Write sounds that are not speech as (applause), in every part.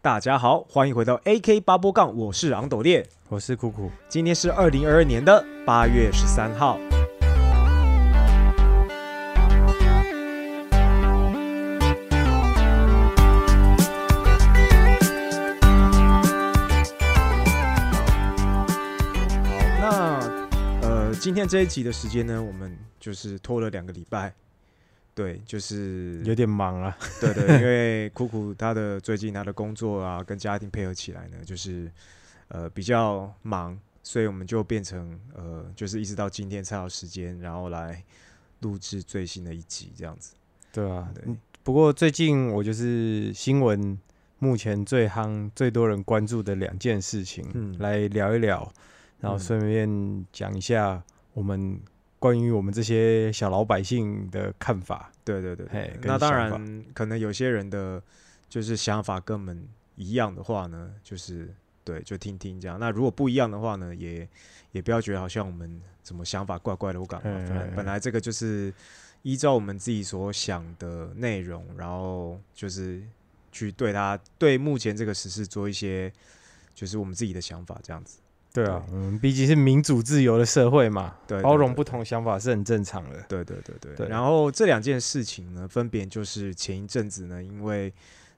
大家好，欢迎回到 AK 八波杠，我是昂斗烈。我是酷酷，今天是二零二二年的八月十三号。好，那呃，今天这一集的时间呢，我们就是拖了两个礼拜。对，就是有点忙啊。对对，因为 (laughs) 酷酷他的最近他的工作啊，跟家庭配合起来呢，就是呃比较忙，所以我们就变成呃，就是一直到今天才有时间，然后来录制最新的一集这样子。对啊，对嗯不过最近我就是新闻目前最夯、最多人关注的两件事情，嗯来聊一聊，然后嗯顺便讲一下我们关于我们这些小老百姓的看法。对对对对那当然，可能有些人的就是想法跟我们一样的话呢，就是对，就听听这样。那如果不一样的话呢，也也不要觉得好像我们怎么想法怪怪的，我感觉本来本来这个就是依照我们自己所想的内容，然后就是去对他对目前这个时事做一些就是我们自己的想法这样子。对啊，嗯，毕竟是民主自由的社会嘛，对，包容不同想法是很正常的。对对对对，对。然后这两件事情呢，分别就是前一阵子呢，因为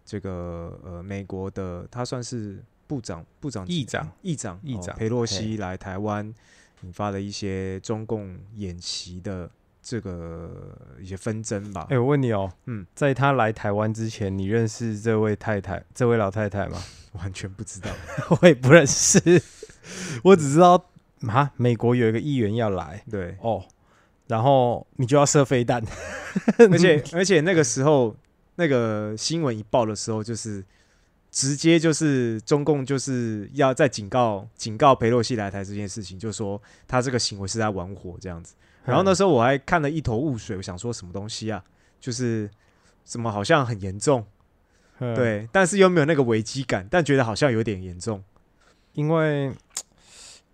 这个呃美国的他算是部长部长议长议长议长哦佩洛西来台湾，引发了一些中共演习的这个一些纷争吧。哎、我问你哦，嗯，在他来台湾之前，你认识这位太太、这位老太太吗？(laughs) 完全不知道。(laughs) 我也不认识，(laughs) 我只知道啊，美国有一个议员要来对，哦，然后你就要射飞弹，而且而且那个时候那个新闻一报的时候，就是直接就是中共就是要在警告警告裴洛西来台这件事情，就说他这个行为是在玩火这样子。然后那时候我还看了一头雾水，我想说什么东西啊？就是怎么好像很严重，嗯，对，但是又没有那个危机感，但觉得好像有点严重。因为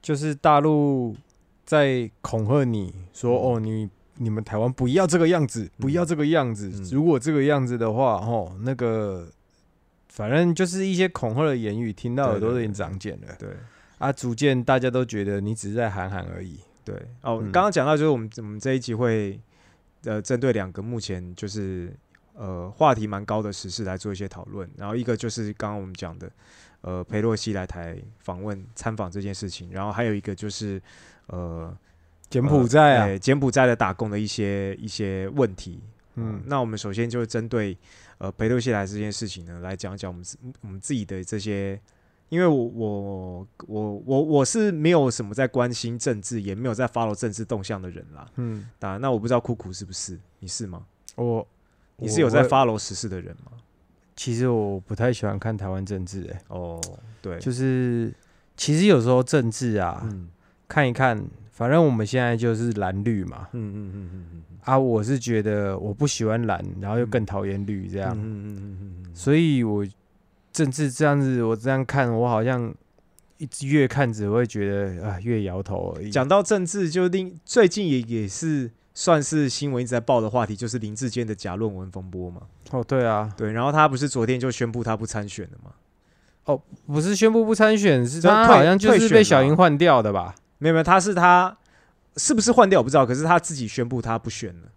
就是大陆在恐吓你说，嗯哦，你你们台湾不要这个样子，不要这个样子，嗯如果这个样子的话，哦，那个反正就是一些恐吓的言语，听到耳朵都有点长茧了对啊，逐渐大家都觉得你只是在喊喊而已。对哦，嗯刚刚讲到就是我们我们这一集会呃针对两个目前就是呃话题蛮高的时事来做一些讨论，然后一个就是刚刚我们讲的呃裴洛西来台访问参访这件事情，然后还有一个就是呃柬埔寨啊，呃柬埔寨的打工的一些一些问题。嗯嗯，那我们首先就针对呃裴洛西来这件事情呢，来讲讲我们自我们自己的这些，因为我我我我我是没有什么在关心政治，也没有在 follow 政治动向的人啦。嗯，当然，那我不知道酷酷是不是，你是吗？我你是有在我 follow 时事的人吗？其实我不太喜欢看台湾政治、欸，哦，对，就是其实有时候政治啊，嗯看一看，反正我们现在就是蓝绿嘛，嗯嗯嗯嗯嗯啊，我是觉得我不喜欢蓝，然后又更讨厌绿这样，嗯嗯嗯嗯嗯，所以我政治这样子，我这样看，我好像一直越看只会觉得啊越摇头而已。讲到政治，就另最近也也是算是新闻一直在报的话题，就是林志坚的假论文风波嘛。哦，对啊，对，然后他不是昨天就宣布他不参选了吗？哦不是宣布不参选，是他好像就是被小英换掉的吧？没有没有，他是他是不是换掉我不知道，可是他自己宣布他不选了。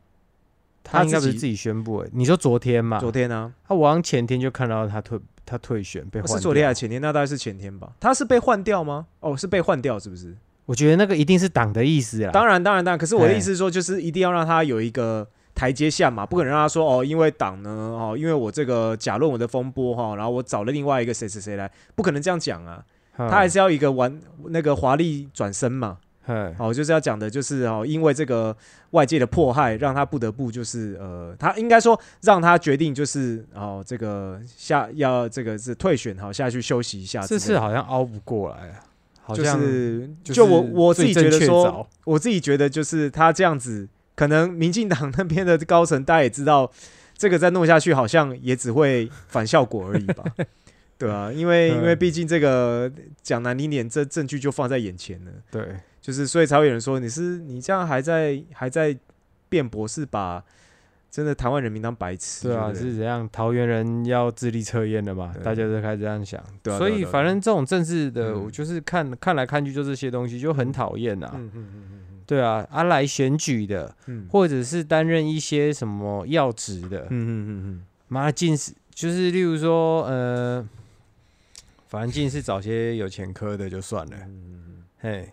他应该不是自己宣布、欸，你说昨天嘛？昨天呢、啊，我好像前天就看到他退他退选被换掉。是昨天还是前天？那大概是前天吧。他是被换掉吗？哦，是被换掉，是不是？我觉得那个一定是党的意思啦。当然，当然，当然。可是我的意思是说，就是一定要让他有一个台阶下嘛，不可能让他说哦，因为党呢，哦，因为我这个假论文的风波哈，然后我找了另外一个谁谁谁来，不可能这样讲啊。嗯，他还是要一个完那个华丽转身嘛。嗯哦，就是要讲的，就是哦，因为这个外界的迫害，让他不得不就是呃，他应该说让他决定就是哦，这个下要这个是退选，好下去休息一下。这次好像熬不过来啊，好就像是就就我我自己觉得说，我自己觉得就是他这样子，可能民进党那边的高层大家也知道，这个再弄下去好像也只会反效果而已吧。(laughs) 对啊，因为因为嗯毕竟这个讲难听点，这证据就放在眼前了。对，就是所以才会有人说你是你这样还在还在辩驳，是把真的台湾人民当白痴，对啊，是怎样？桃园人要智力测验了嘛？大家都开始这样想。对啊所以反正这种政治的，嗯我就是看看来看去就这些东西，就很讨厌啊。嗯嗯嗯嗯对啊，啊来选举的，嗯或者是担任一些什么要职的，嗯嗯嗯嗯妈近视就是例如说呃，反正近视找些有前科的就算了。嗯，嘿，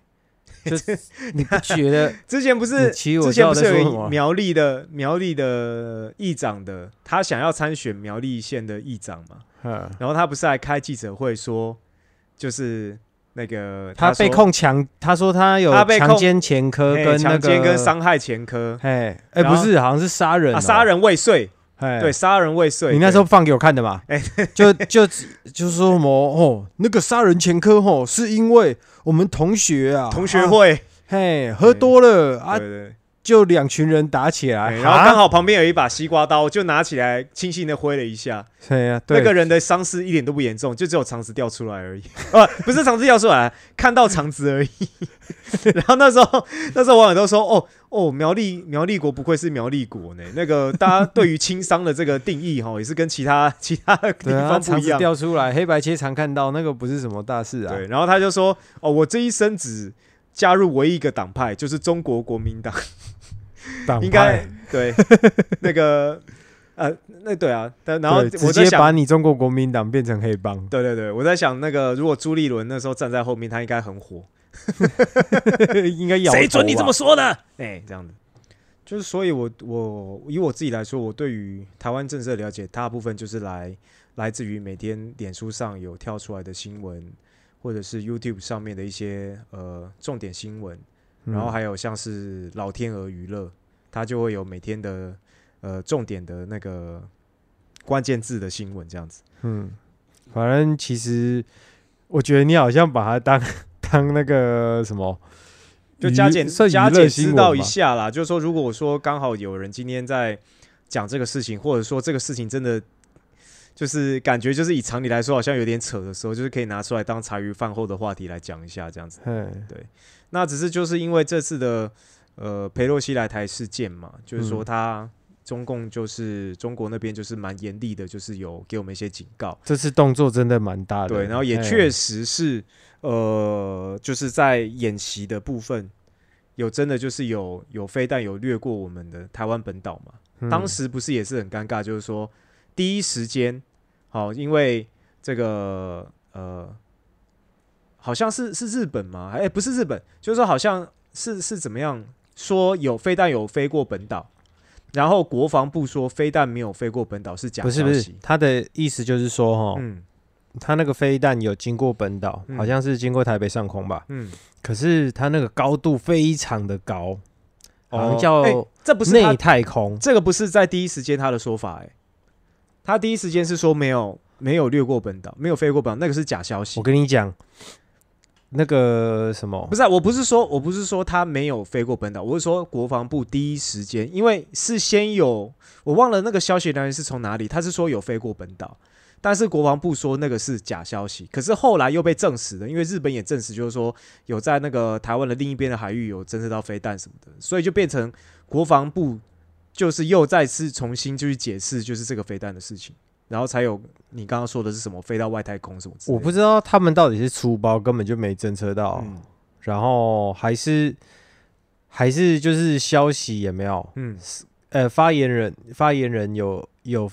(laughs) 就是你不 (laughs) 觉得？之前不是之前不是有苗栗的苗栗的议长的，他想要参选苗栗县的议长嘛，嗯，然后他不是还开记者会说，就是那个他被控强，他说他有他被控强奸前科跟那强奸跟伤害前科。嘿，哎，然后不是，好像是杀人哦，啊，杀人未遂，哎，对，杀人未遂。你那时候放给我看的嘛？哎就就就说什么哦，那个杀人前科哦，是因为我们同学啊，同学啊会，嘿喝多了啊，就两群人打起来，然后刚好，旁边有一把西瓜刀，就拿起来轻轻的挥了一下。对呀，对那个人的伤势一点都不严重，就只有肠子掉出来而已。啊，(laughs) 不是肠子掉出来，看到肠子而已。(laughs) 然后那时候，那时候网友都说：“哦哦，苗栗苗栗国不愧是苗栗国呢。那个大家对于轻伤的这个定义哈，也是跟其他 (laughs) 其他地方不一样。掉出来，黑白切常看到，那个不是什么大事啊。对，然后他就说：“哦，我这一生只加入唯一一个党派，就是中国国民党。(laughs) 党应该派对 (laughs) 那个呃，那对啊。但然后对直我在想，接把你中国国民党变成黑帮，对对对，我在想那个，如果朱立伦那时候站在后面，他应该很火。(laughs) 应该咬谁准你这么说的？哎、这样子，就是所以我，我以我自己来说，我对于台湾政治的了解，大部分就是来来自于每天脸书上有跳出来的新闻，或者是 YouTube 上面的一些呃重点新闻，然后嗯还有像是老天鹅娱乐，它就会有每天的呃重点的那个关键字的新闻这样子。嗯，反正其实我觉得你好像把它当 (laughs) 当那个什么，就加减加减知道一下啦。就是说，如果说刚好有人今天在讲这个事情，或者说这个事情真的就是感觉就是以常理来说好像有点扯的时候，就是可以拿出来当茶余饭后的话题来讲一下这样子。对，那只是就是因为这次的呃佩洛西来台事件嘛，就是说嗯他中共就是中国那边就是蛮严厉的，就是有给我们一些警告。这次动作真的蛮大的，对，然后也确实是，呃，就是在演习的部分，有真的就是有有飞弹有掠过我们的台湾本岛嘛。嗯当时不是也是很尴尬，就是说第一时间，好，因为这个呃，好像是是日本吗？哎、不是日本，就是说好像是是怎么样说有飞弹有飞过本岛，然后国防部说飞弹没有飞过本岛是假不是不是他的意思就是说哈，嗯。他那个飞弹有经过本岛，嗯。好像是经过台北上空吧，嗯，可是他那个高度非常的高，好像哦哎叫这不是内太空，这个不是在第一时间他的说法、欸，他第一时间是说没有没有掠过本岛，没有飞过本岛，那个是假消息我。跟你讲，那个什么不，是、啊，我不是说我不是说他没有飞过本岛，我是说国防部第一时间，因为是先有我忘了那个消息来源是从哪里，他是说有飞过本岛，但是国防部说那个是假消息，可是后来又被证实了，因为日本也证实就是说有在那个台湾的另一边的海域有侦测到飞弹什么的，所以就变成国防部就是又再次重新就去解释就是这个飞弹的事情，然后才有你刚刚说的是什么飞到外太空什么之类的，我不知道他们到底是出包，根本就没侦测到，嗯然后还是还是就是消息也没有，嗯呃，发言人发言人有有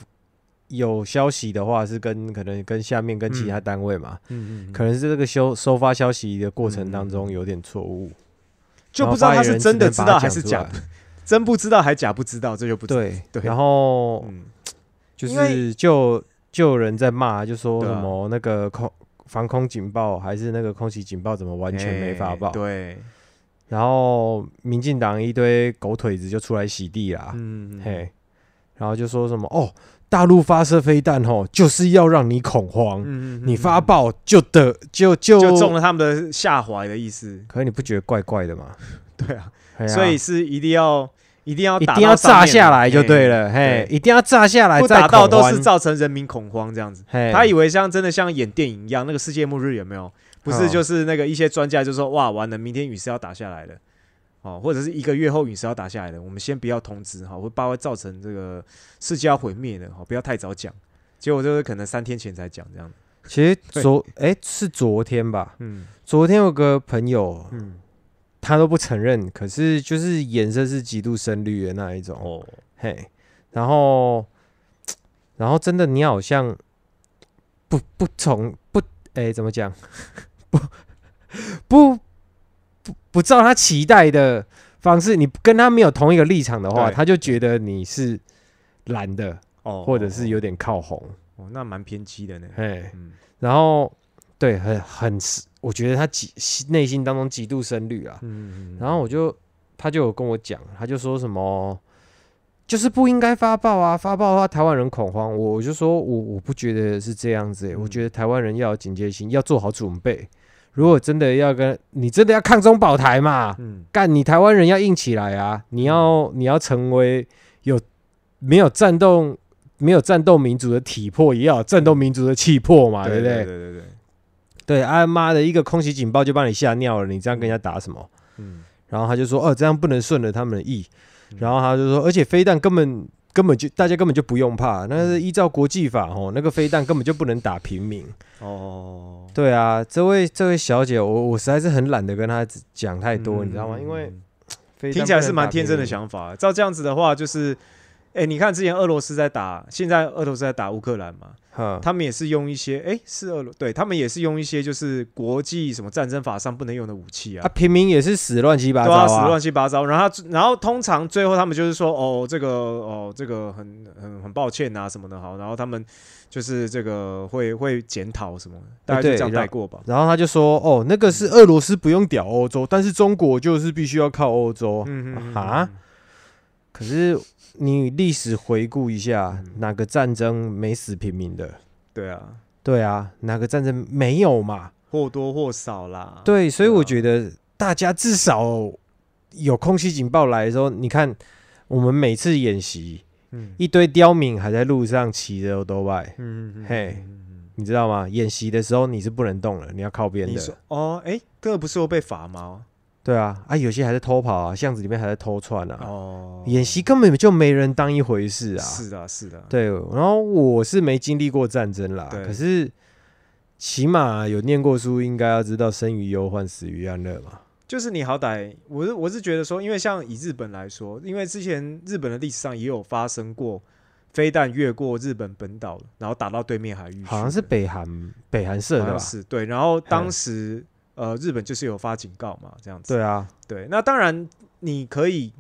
有消息的话是跟可能跟下面跟其他嗯单位嘛，嗯嗯，可能是这个收收发消息的过程当嗯中有点错误，就不知道他是真的知道还是假然真不知道还假不知道，这就不。对对。然后嗯，就是就就有人在骂，就说什么那个空防空警报还是那个空袭警报怎么完全没发报？哎对，然后民进党一堆狗腿子就出来洗地啦，嗯，嘿，然后就说什么哦，大陆发射飞弹吼，就是要让你恐慌，嗯你发报就得就就就中了他们的下怀的意思。可是你不觉得怪怪的吗？(laughs) 对啊，嘿啊。所以是一定要一定要一定要炸下来就对了，嘿，对。一定要炸下来不打到都是造成人民恐慌这样子。他以为像真的像演电影一样，那个世界末日有没有？不是，哦。就是那个一些专家就说哇，完了，明天陨石要打下来了。哦，或者是一个月后陨石要打下来的，我们先不要通知哈，会怕会造成这个世界要毁灭的哈，不要太早讲。结果就是可能三天前才讲这样，其实昨哎、是昨天吧，嗯。昨天有个朋友，嗯，他都不承认，可是就是颜色是极度深绿的那一种，哦，嘿，然后 (tsk) 然后真的你好像不不从不哎、怎么讲？(laughs) 不不不不照他期待的方式，你跟他没有同一个立场的话，他就觉得你是蓝的，哦，或者是有点靠红，哦，那蛮偏激的呢。嘿，嗯。然后对，很很，我觉得他极内心当中极度深绿啊。嗯，然后我就他就有跟我讲，他就说什么，就是不应该发报啊，发报的话台湾人恐慌。我我就说我我不觉得是这样子、欸，我嗯觉得台湾人要有警戒心，要做好准备。如果真的要跟你真的要抗中保台嘛，嗯干你台湾人要硬起来啊！你要你要成为有没有战斗没有战斗民族的体魄，也要有战斗民族的气魄嘛，对不对？对对对对，对啊妈的，一个空袭警报就把你吓尿了，你这样跟人家打什么？嗯，然后他就说，哦，这样不能顺了他们的意。嗯然后他就说，而且飞弹根本根本就大家根本就不用怕，那是依照国际法哦，那个飞弹根本就不能打平民。哦，对啊，这位这位小姐，我我实在是很懒得跟她讲太多，嗯你知道吗？因为 (tsk) 听起来是蛮天真的想法。照这样子的话，就是，哎，你看之前俄罗斯在打，现在俄罗斯在打乌克兰嘛，哈，他们也是用一些，哎，是俄罗，对他们也是用一些就是国际什么战争法上不能用的武器啊，啊。平民也是死乱七八糟对啊，死乱七八糟。然后，然后通常最后他们就是说，哦，这个，哦，这个很很很抱歉啊什么的，好。然后他们就是这个会会检讨什么，大概就这样带过吧。然后他就说，哦，那个是俄罗斯不用屌欧洲，但是中国就是必须要靠欧洲。嗯嗯哈，可是你历史回顾一下，嗯哪个战争没死平民的？对啊，对啊，哪个战争没有嘛？或多或少啦。对，所以我觉得大家至少有空袭警报来的时候，你看我们每次演习，嗯，一堆刁民还在路上骑着都外，嗯嗯，嘿嗯，嗯你知道吗？演习的时候你是不能动了，你要靠边你说的。哦，哎，这个不是会被罚吗？对啊，啊，有些还在偷跑啊，巷子里面还在偷窜啊。哦，演习根本就没人当一回事啊。是的，是的，对，然后我是没经历过战争啦，可是起码有念过书，应该要知道生于忧患，死于安乐嘛。就是你好歹，我是我是觉得说，因为像以日本来说，因为之前日本的历史上也有发生过飞弹越过日本本岛，然后打到对面海域，好像是北韩北韩射好像的吧？是对，然后当时呃日本就是有发警告嘛，这样子，对啊，对，那当然你可以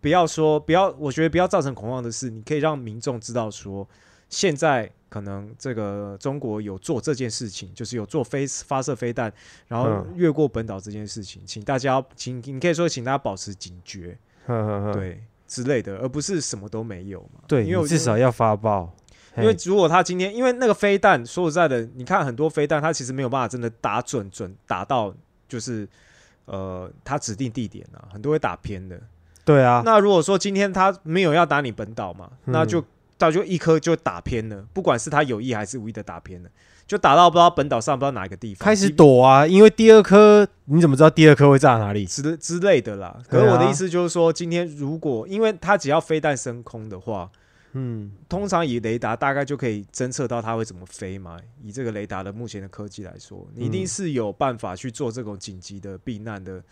不要说不要，我觉得不要造成恐慌的是，你可以让民众知道说，现在可能这个中国有做这件事情，就是有做飞发射飞弹，然后嗯越过本岛这件事情，请大家请你可以说请大家保持警觉，呵呵呵，对之类的，而不是什么都没有嘛。对，因为我至少要发报，嘿因为如果他今天，因为那个飞弹，说实在的，你看很多飞弹，它其实没有办法真的打准准打到，就是呃，它指定地点啊，很多会打偏的。对啊，那如果说今天他没有要打你本岛嘛，嗯那就他就一颗就打偏了，不管是他有意还是无意的打偏了，就打到不知道本岛上不知道哪一个地方，开始躲啊，因为第二颗你怎么知道第二颗会炸哪里？之之类的啦。可是我的意思就是说，今天如果因为他只要飞弹升空的话，嗯，通常以雷达大概就可以侦测到它会怎么飞嘛。以这个雷达的目前的科技来说，你一定嗯是有办法去做这种紧急的避难的，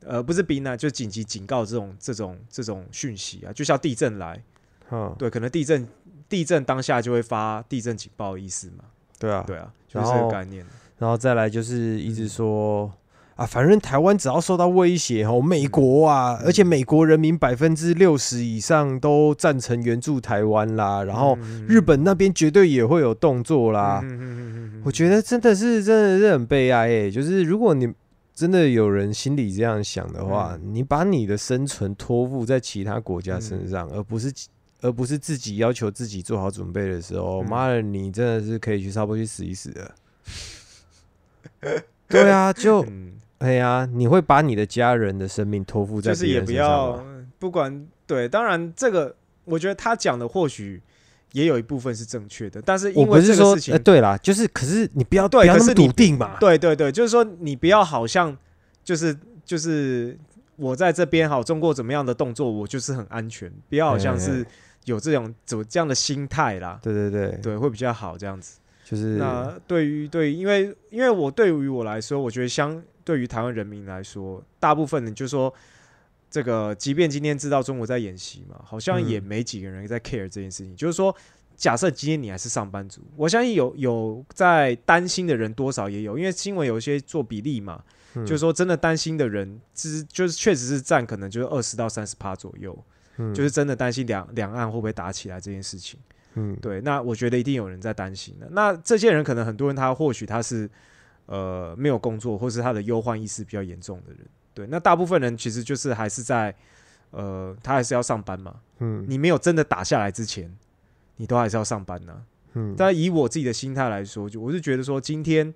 呃，不是避难，就紧急警告这种这种这种讯息啊，就像地震来，嗯，对，可能地震地震当下就会发地震警报的意思嘛，对啊，对啊，就是这个概念。然后再来就是一嗯直说、啊，反正台湾只要受到威胁哦，美国啊，嗯。而且美国人民百分之六十以上都赞成援助台湾啦，然后嗯日本那边绝对也会有动作啦。我觉得真的是真的是很悲哀诶、就是如果你真的有人心里这样想的话，嗯。你把你的生存托付在其他国家身上，而不是而不是自己要求自己做好准备的时候，嗯。妈的，你真的是可以去差不多去死一死的。(laughs) 对啊，就嗯，哎呀，你会把你的家人的生命托付在就是也不要吗？不管对，当然这个我觉得他讲的或许也有一部分是正确的，但是我因为不是说这个事情呃，对啦，就是可是你不要对可是你笃定嘛。对对对，就是说你不要好像就是就是我在这边好，中过怎么样的动作，我就是很安全，不要好像是有这种走这样的心态啦，对对对，对，会比较好这样子。就是那对于对，因为因为我对于我来说，我觉得相对于台湾人民来说，大部分人就说这个，即便今天知道中国在演习嘛，好像也嗯没几个人在 care 这件事情。就是说，假设今天你还是上班族，我相信有有在担心的人多少也有，因为新闻有一些做比例嘛，嗯就是说真的担心的人，只就是确实是占可能就是二十到三十趴左右，嗯就是真的担心两两岸会不会打起来这件事情。嗯对，那我觉得一定有人在担心的。那这些人可能很多人他或许他是呃没有工作，或是他的忧患意识比较严重的人。对，那大部分人其实就是还是在呃他还是要上班嘛。嗯你没有真的打下来之前，你都还是要上班呢、嗯，但以我自己的心态来说，就我是觉得说，今天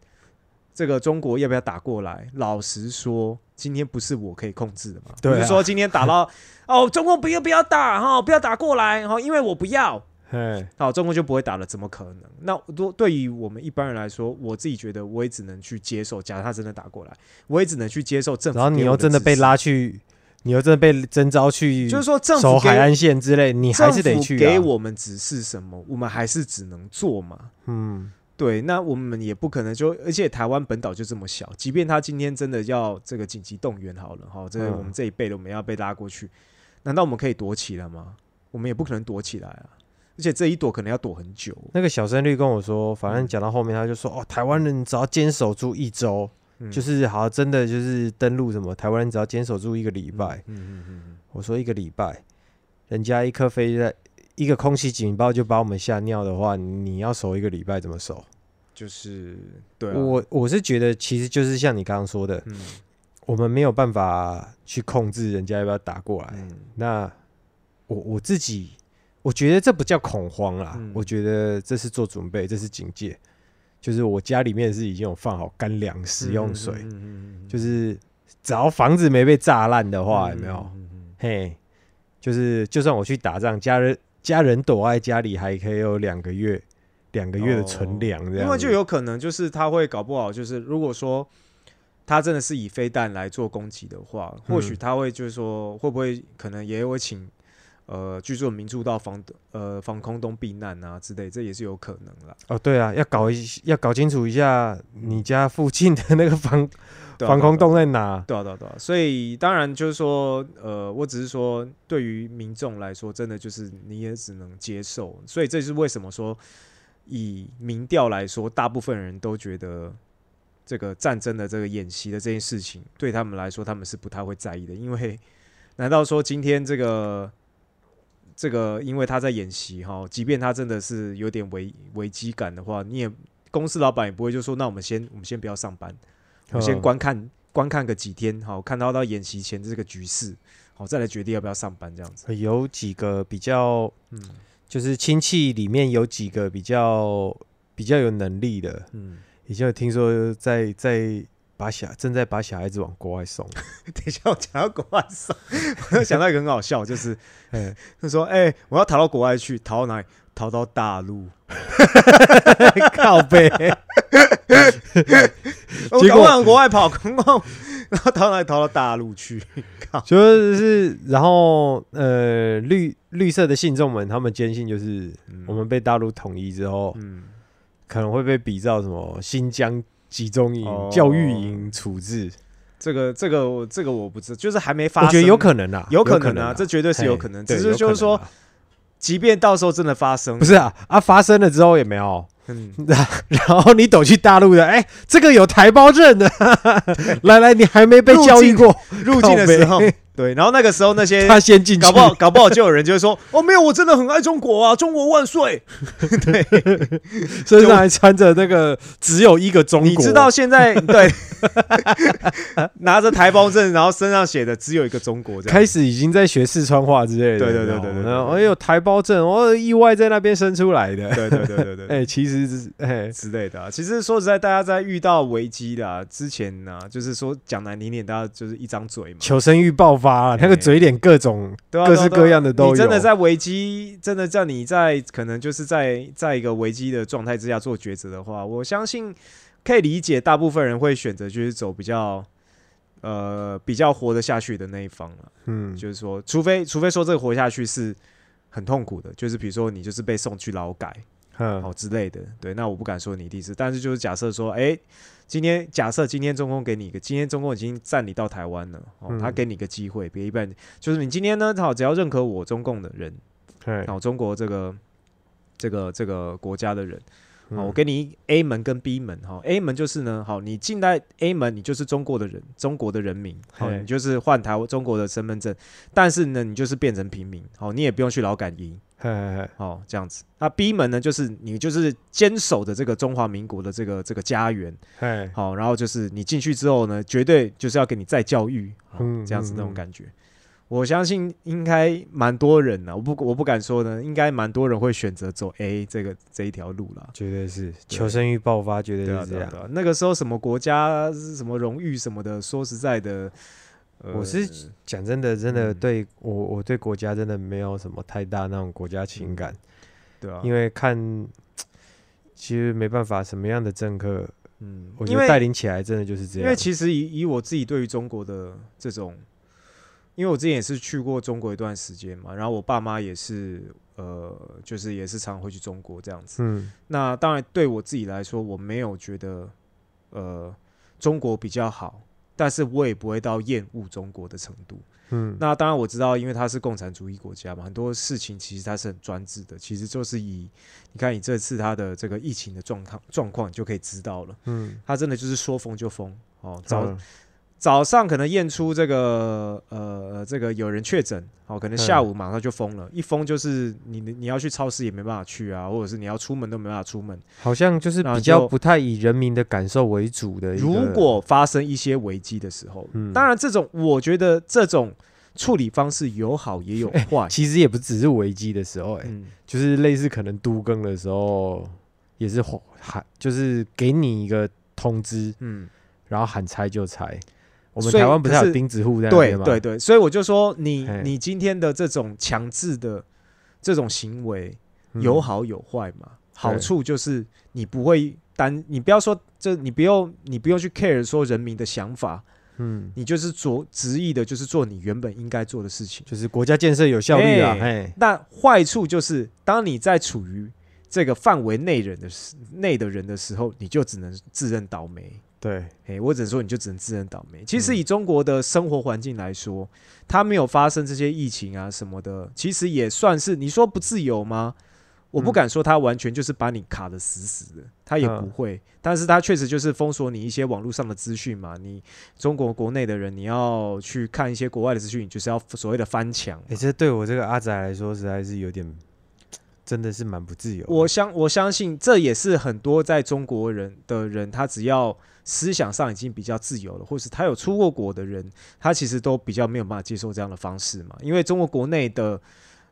这个中国要不要打过来？老实说，今天不是我可以控制的嘛。对啊比如说今天打到哦，中国不要不要打哈、不要打过来哈、因为我不要。哎，好，中国就不会打了，怎么可能？那多对于我们一般人来说，我自己觉得我也只能去接受。假如他真的打过来，我也只能去接受政府。然后你又真的被，拉去，你又真的被征召去，就是说政府海岸线之类，你还是得去啊给我们指示什么，我们还是只能做嘛。嗯对，那我们也不可能就，而且台湾本岛就这么小，即便他今天真的要这个紧急动员好了，哈，这个嗯我们这一辈的我们要被拉过去，难道我们可以躲起来吗？我们也不可能躲起来啊，而且这一躲可能要躲很久。那个小声率跟我说，反正嗯讲到后面他就说，哦，台湾人只要坚守住一周，嗯就是好，真的就是登陆什么，台湾人只要坚守住一个礼拜。嗯嗯嗯嗯，我说一个礼拜，人家一颗飞在一个空气警报就把我们吓尿的话，你要守一个礼拜怎么守？就是对啊，我我是觉得，其实就是像你刚刚说的，嗯我们没有办法去控制人家要不要打过来。嗯那我我自己，我觉得这不叫恐慌啦，嗯我觉得这是做准备，这是警戒。就是我家里面是已经有放好干粮、食用水，就是只要房子没被炸烂的话，有没有？？嘿，就是就算我去打仗，家人家人躲在家里，还可以有两个月两个月的存粮，这样因为就有可能就是他会搞不好，就是如果说他真的是以飞弹来做攻击的话，或许嗯他会就是说会不会可能也会请呃居住民住到防呃防空洞避难啊之类，这也是有可能啦。哦，对啊，要搞一要搞清楚一下你家附近的那个防啊防空洞在哪。对啊，对啊，对啊，所以当然就是说，呃，我只是说，对于民众来说，真的就是你也只能接受，所以这是为什么说，以民调来说，大部分人都觉得这个战争的这个演习的这件事情，对他们来说，他们是不太会在意的，因为难道说今天这个这个，因为他在演习哈，即便他真的是有点危危机感的话，你也公司老板也不会就说，那我们先我们先不要上班。我先嗯观看观看个几天，好，看到到演习前的这个局势，好，再来决定要不要上班这样子。有几个比较，嗯就是亲戚里面有几个比较比较有能力的，嗯，已经有听说在在把小正在把小孩子往国外送。(laughs) 等一下我讲到国外送，(laughs) 我又想到一个很好笑，就是 (laughs) 哎，他说：“哎、我要逃到国外去，逃到哪里？逃到大陆。靠背，我往国外跑，然后逃到哪里？逃到大陆去。靠，就是然后呃绿绿色的信众们，他们坚信就是嗯我们被大陆统一之后，嗯，可能会被比照什么新疆集中营、哦。教育营处置。这个这个我这个我不知道，就是还没发生，我觉得有可能啊，有可可能啊，这绝对是有可能。只是就是说啊，即便到时候真的发生，不是啊啊，发生了之后也没有。嗯，(laughs) 然后你走去大陆的，哎、这个有台胞证的，(laughs) 来来，你还没被教育过，入境的时候对，然后那个时候那些 (laughs) 他先进去，搞不好搞不好就有人就会说，(laughs) 哦，没有，我真的很爱中国啊，中国万岁！(laughs) 对身上还穿着那个只有一个中国，你知道现在对拿着台胞证，然后身上写的只有一个中国，这样。开始已经在学四川话之类的，对对对对对对然后哎呦台胞证，我意外在那边生出来的，对对对对对对。哎，其实是哎，之类的、啊，其实说实在，大家在遇到危机的、啊、之前呢、就是说讲难听点，大家就是一张嘴嘛，求生欲爆发了，那个嘴脸各种各式各样的都有。你真的在危机，真的叫你在可能就是在在一个危机的状态之下做抉择的话，我相信可以理解，大部分人会选择就是走比较呃比较活得下去的那一方了。嗯，就是说，除非除非说这个活下去是很痛苦的，就是比如说你就是被送去劳改嗯哦之类的，对，那我不敢说你一定是，但是就是假设说，哎、今天假设今天中共给你一个，今天中共已经占领到台湾了，哦，嗯。他给你一个机会，别一般就是你今天呢，好，只要认可我中共的人，嘿哦，中国这个这个这个国家的人。好，我嗯。给你 A 门跟 B 门，哈，A 门就是呢，好，你进来 A 门，你就是中国的人，中国的人民，好，嘿你就是换台中国的身份证，但是呢，你就是变成平民，好，你也不用去劳改营，嘿嘿嘿好，这样子。那 B 门呢，就是你就是坚守的这个中华民国的这个这个家园，嘿，好，然后就是你进去之后呢，绝对就是要给你再教育，好嗯这样子那种嗯嗯感觉。我相信应该蛮多人呢，我不我不敢说呢，应该蛮多人会选择走 A 这个这一条路啦。绝对是求生欲爆发，绝对是这样对啊，。对啊。那个时候什么国家什么荣誉什么的，说实在的，呃我是讲真的，真的嗯对我我对国家真的没有什么太大那种国家情感，对啊，因为看其实没办法，什么样的政客，嗯，我觉得带领起来真的就是这样。因为其实以以我自己对于中国的这种，因为我之前也是去过中国一段时间嘛，然后我爸妈也是呃，就是也是常会去中国这样子。嗯那当然对我自己来说，我没有觉得呃中国比较好，但是我也不会到厌恶中国的程度。嗯，那当然我知道，因为它是共产主义国家嘛，很多事情其实它是很专制的。其实就是以你看，你这次它的这个疫情的状况状况，你就可以知道了。嗯，它真的就是说封就封哦。早、嗯早上可能验出这个呃这个有人确诊，哦，可能下午马上就封了。一封就是你你要去超市也没办法去啊，或者是你要出门都没办法出门。好像就是比较不太以人民的感受为主的。如果发生一些危机的时候，嗯当然这种我觉得这种处理方式有好也有 (laughs) 坏。其实也不只是危机的时候、哎、嗯，就是类似可能都更的时候，也是喊，就是给你一个通知，嗯，然后喊拆就拆。我们台湾不是还有钉子户在那对？对对，所以我就说你你今天的这种强制的这种行为嗯有好有坏嘛。好对处就是你不会担，你不要说这，你不用你不用去 care 说人民的想法，嗯，你就是做执意的，就是做你原本应该做的事情。就是国家建设有效率啊，哎嘿，但坏处就是，当你在处于这个范围内人的时内的人的时候，你就只能自认倒霉。对，诶，我只能说你就只能自认倒霉。其实嗯以中国的生活环境来说，它没有发生这些疫情啊什么的，其实也算是你说不自由吗？我不嗯敢说它完全就是把你卡的死死的，它也不嗯会。但是它确实就是封锁你一些网络上的资讯嘛。你中国国内的人，你要去看一些国外的资讯，你就是要所谓的翻墙嘛。哎、这对我这个阿仔来说，实在是有点，真的是蛮不自由。我相我相信这也是很多在中国人的人，他只要思想上已经比较自由了，或是他有出过国的人，他其实都比较没有办法接受这样的方式嘛。因为中国国内的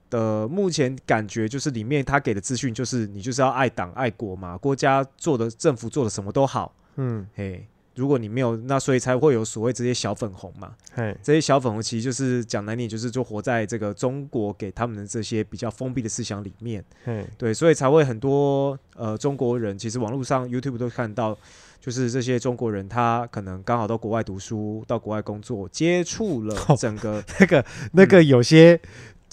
的目前感觉就是里面他给的资讯就是你就是要爱党爱国嘛，国家做的政府做的什么都好，嗯，嘿。如果你没有，那所以才会有所谓这些小粉红嘛。嘿，这些小粉红其实就是讲难听，就是就活在这个中国给他们的这些比较封闭的思想里面。嘿，对，所以才会很多呃中国人，其实网络上 YouTube 都看到，就是这些中国人，他可能刚好到国外读书，到国外工作，接触了 (laughs) 哦整个那个那个有些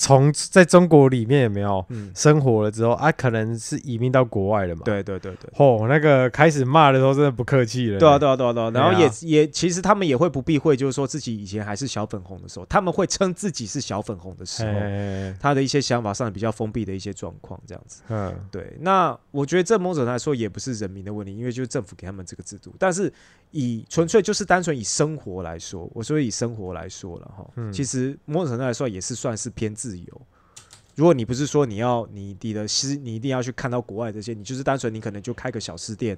从在中国里面有没有嗯，生活了之后啊，可能是移民到国外了嘛？，对对对对。哦，那个开始骂的时候真的不客气了。对啊，对啊，对啊，对啊，然后也啊也，其实他们也会不避讳，就是说自己以前还是小粉红的时候，他们会称自己是小粉红的时候，哎，他的一些想法上比较封闭的一些状况，这样子。嗯，对，那我觉得这某种来说也不是人民的问题，因为就是政府给他们这个制度。但是以纯粹就是单纯以生活来说，我说以生活来说了哈，嗯其实某种程度来说也是算是偏自由。如果你不是说你要你你的是你一定要去看到国外这些，你就是单纯你可能就开个小吃店，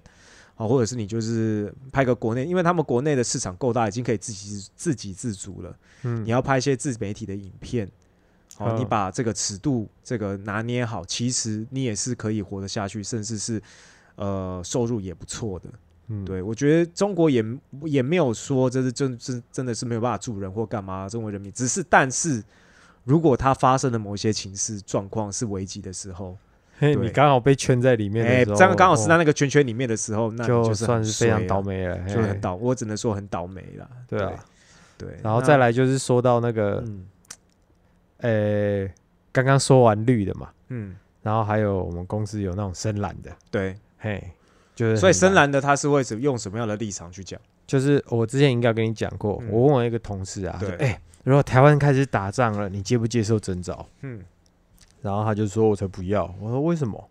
啊，或者是你就是拍个国内，因为他们国内的市场够大，已经可以自己自给自足了。嗯你要拍一些自媒体的影片，好、嗯你把这个尺度这个拿捏好，其实你也是可以活得下去，甚至是呃收入也不错的。嗯，对我觉得中国也也没有说这是真真真的是没有办法助人或干嘛，中国人民只是但是如果他发生了某些情势状况是危急的时候，(laughs) 嘿，你刚好被圈在里面刚好是在哦那个圈圈里面的时候，那你就是算是非常倒霉了，就很倒，我只能说很倒霉了。(laughs) 对啊，对，然后再来就是说到那个，嗯呃，刚刚说完绿的嘛，嗯，然后还有我们公司有那种深蓝的，对，嘿，就是所以深蓝的他是会怎用什么样的立场去讲？就是我之前应该跟你讲过，嗯我问我一个同事啊，哎、如果台湾开始打仗了，你接不接受征召？嗯然后他就说我才不要，我说为什么？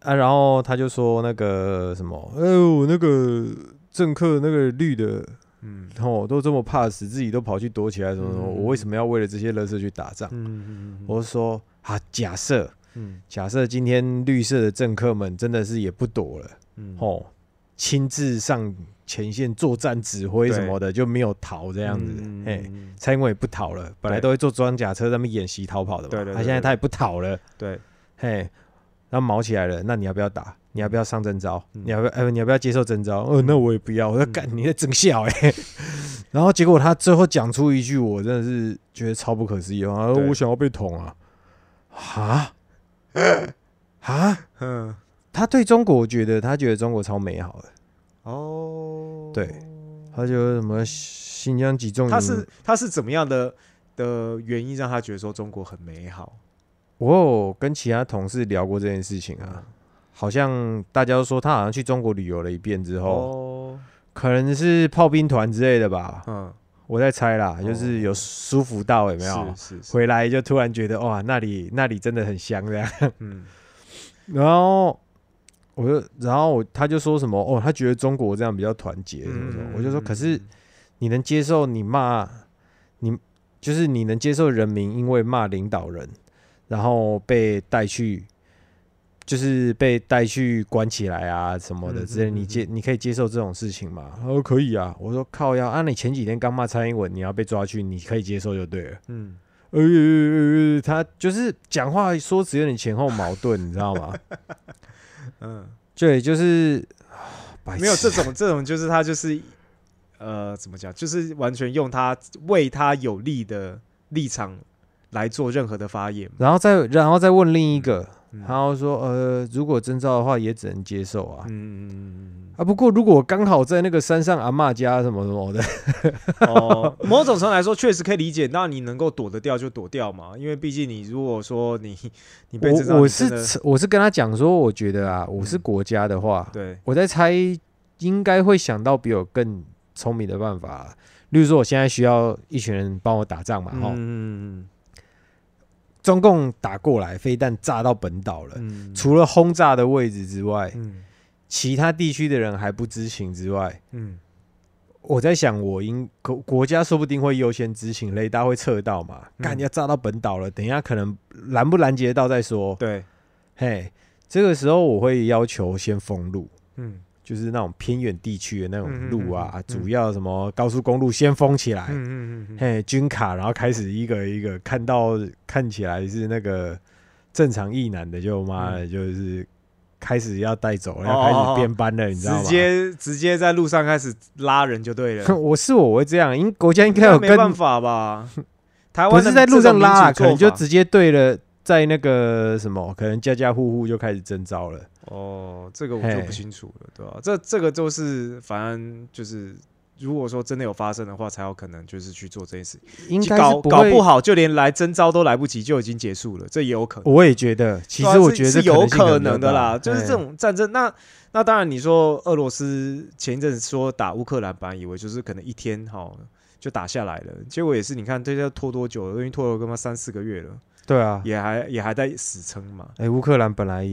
啊，然后他就说那个什么，哎呦，那个政客那个绿的，嗯哦，都这么怕死，自己都跑去躲起来，什么什么，嗯我为什么要为了这些垃圾去打仗？嗯嗯我是说啊，假设嗯假设今天绿色的政客们真的是也不躲了，嗯哦，亲自上前线作战指挥什么的，就没有逃这这样子，嗯嘿。蔡英文也不逃了，本来都会坐装甲车在那边演习逃跑的嘛，对对对他现在他也不逃了，对，嘿，然后毛起来了，那你要不要打？你要不要上征召？嗯你要不要？呃，你要不要接受征招？呃，那我也不要。我说嗯干，你在整笑哎。(laughs) 然后结果他最后讲出一句，我真的是觉得超不可思议啊！我想要被捅啊！啊啊！嗯他对中国觉得他觉得中国超美好的，哦，对。他觉得什么新疆集中营，他是他是怎么样的的原因让他觉得说中国很美好？我有跟其他同事聊过这件事情啊，好像大家都说他好像去中国旅游了一遍之后，哦，可能是炮兵团之类的吧，嗯，我在猜啦，就是有舒服到有没有？是是是，回来就突然觉得哇，那里那里真的很香这样。嗯 (laughs) 然后我就，然后我他就说什么哦，他觉得中国这样比较团结什么什么。我就说，可是你能接受你骂你，就是你能接受人民因为骂领导人，然后被带去。就是被带去关起来啊什么的之类，你接你可以接受这种事情吗？他说可以啊。我说靠呀，啊你前几天刚骂蔡英文，你要被抓去，你可以接受就对了。嗯呃，呃他就是讲话说辞有点前后矛盾，你知道吗？嗯，对，就是没有这种这种就是他就是呃怎么讲，就是完全用他为他有利的立场来做任何的发言。然后再然后再问另一个，嗯然后说呃，如果征召的话也只能接受啊。嗯嗯嗯啊，不过如果刚好在那个山上阿妈家什么什么的，嗯哦，某种程度来说确实可以理解，那你能够躲得掉就躲掉嘛，因为毕竟你如果说你 (laughs) 你被征召我是我是跟他讲说，我觉得啊，我是嗯。国家的话，对我在猜应该会想到比我更聪明的办法啊。例如说，我现在需要一群人帮我打仗嘛，哈、嗯中共打过来，飞弹炸到本岛了，嗯。除了轰炸的位置之外，嗯。其他地区的人还不知情之外，嗯。我在想，我应国国家说不定会优先知情，雷达会测到嘛？嗯。干、要炸到本岛了，等一下可能拦不拦截到再说。对。嘿，这个时候我会要求先封路，嗯就是那种偏远地区的那种路啊，嗯嗯嗯嗯主要什么高速公路先封起来。嘿，军卡，然后开始一个一个看到看起来是那个正常意男的，就妈的，就是开始要带走了，要开始变班了，你知道吗？直接直接在路上开始拉人就对了，(laughs) 我是我，我会这样，因国家应该有跟没办法吧？(laughs) 台湾不是在路上拉啊，可能就直直接对了，在那个什么，可能家家户户就开始征招了。哦，这个我就不清楚了，对吧、这这个就是反正就是。如果说真的有发生的话，才有可能就是去做这件事。应该是搞搞不好，就连来征招都来不及，就已经结束了，这也有可能。我也觉得，其实我觉得这是有可能的啦，就是这。种战争。那那当然，你说俄罗斯前一阵子说打乌克兰，本来以为就是可能一天哈就打下来了，结果也是你看这要拖多久了？因为拖了他妈三四个月了，哎对啊，也还也还在死撑嘛。哎，乌克兰本来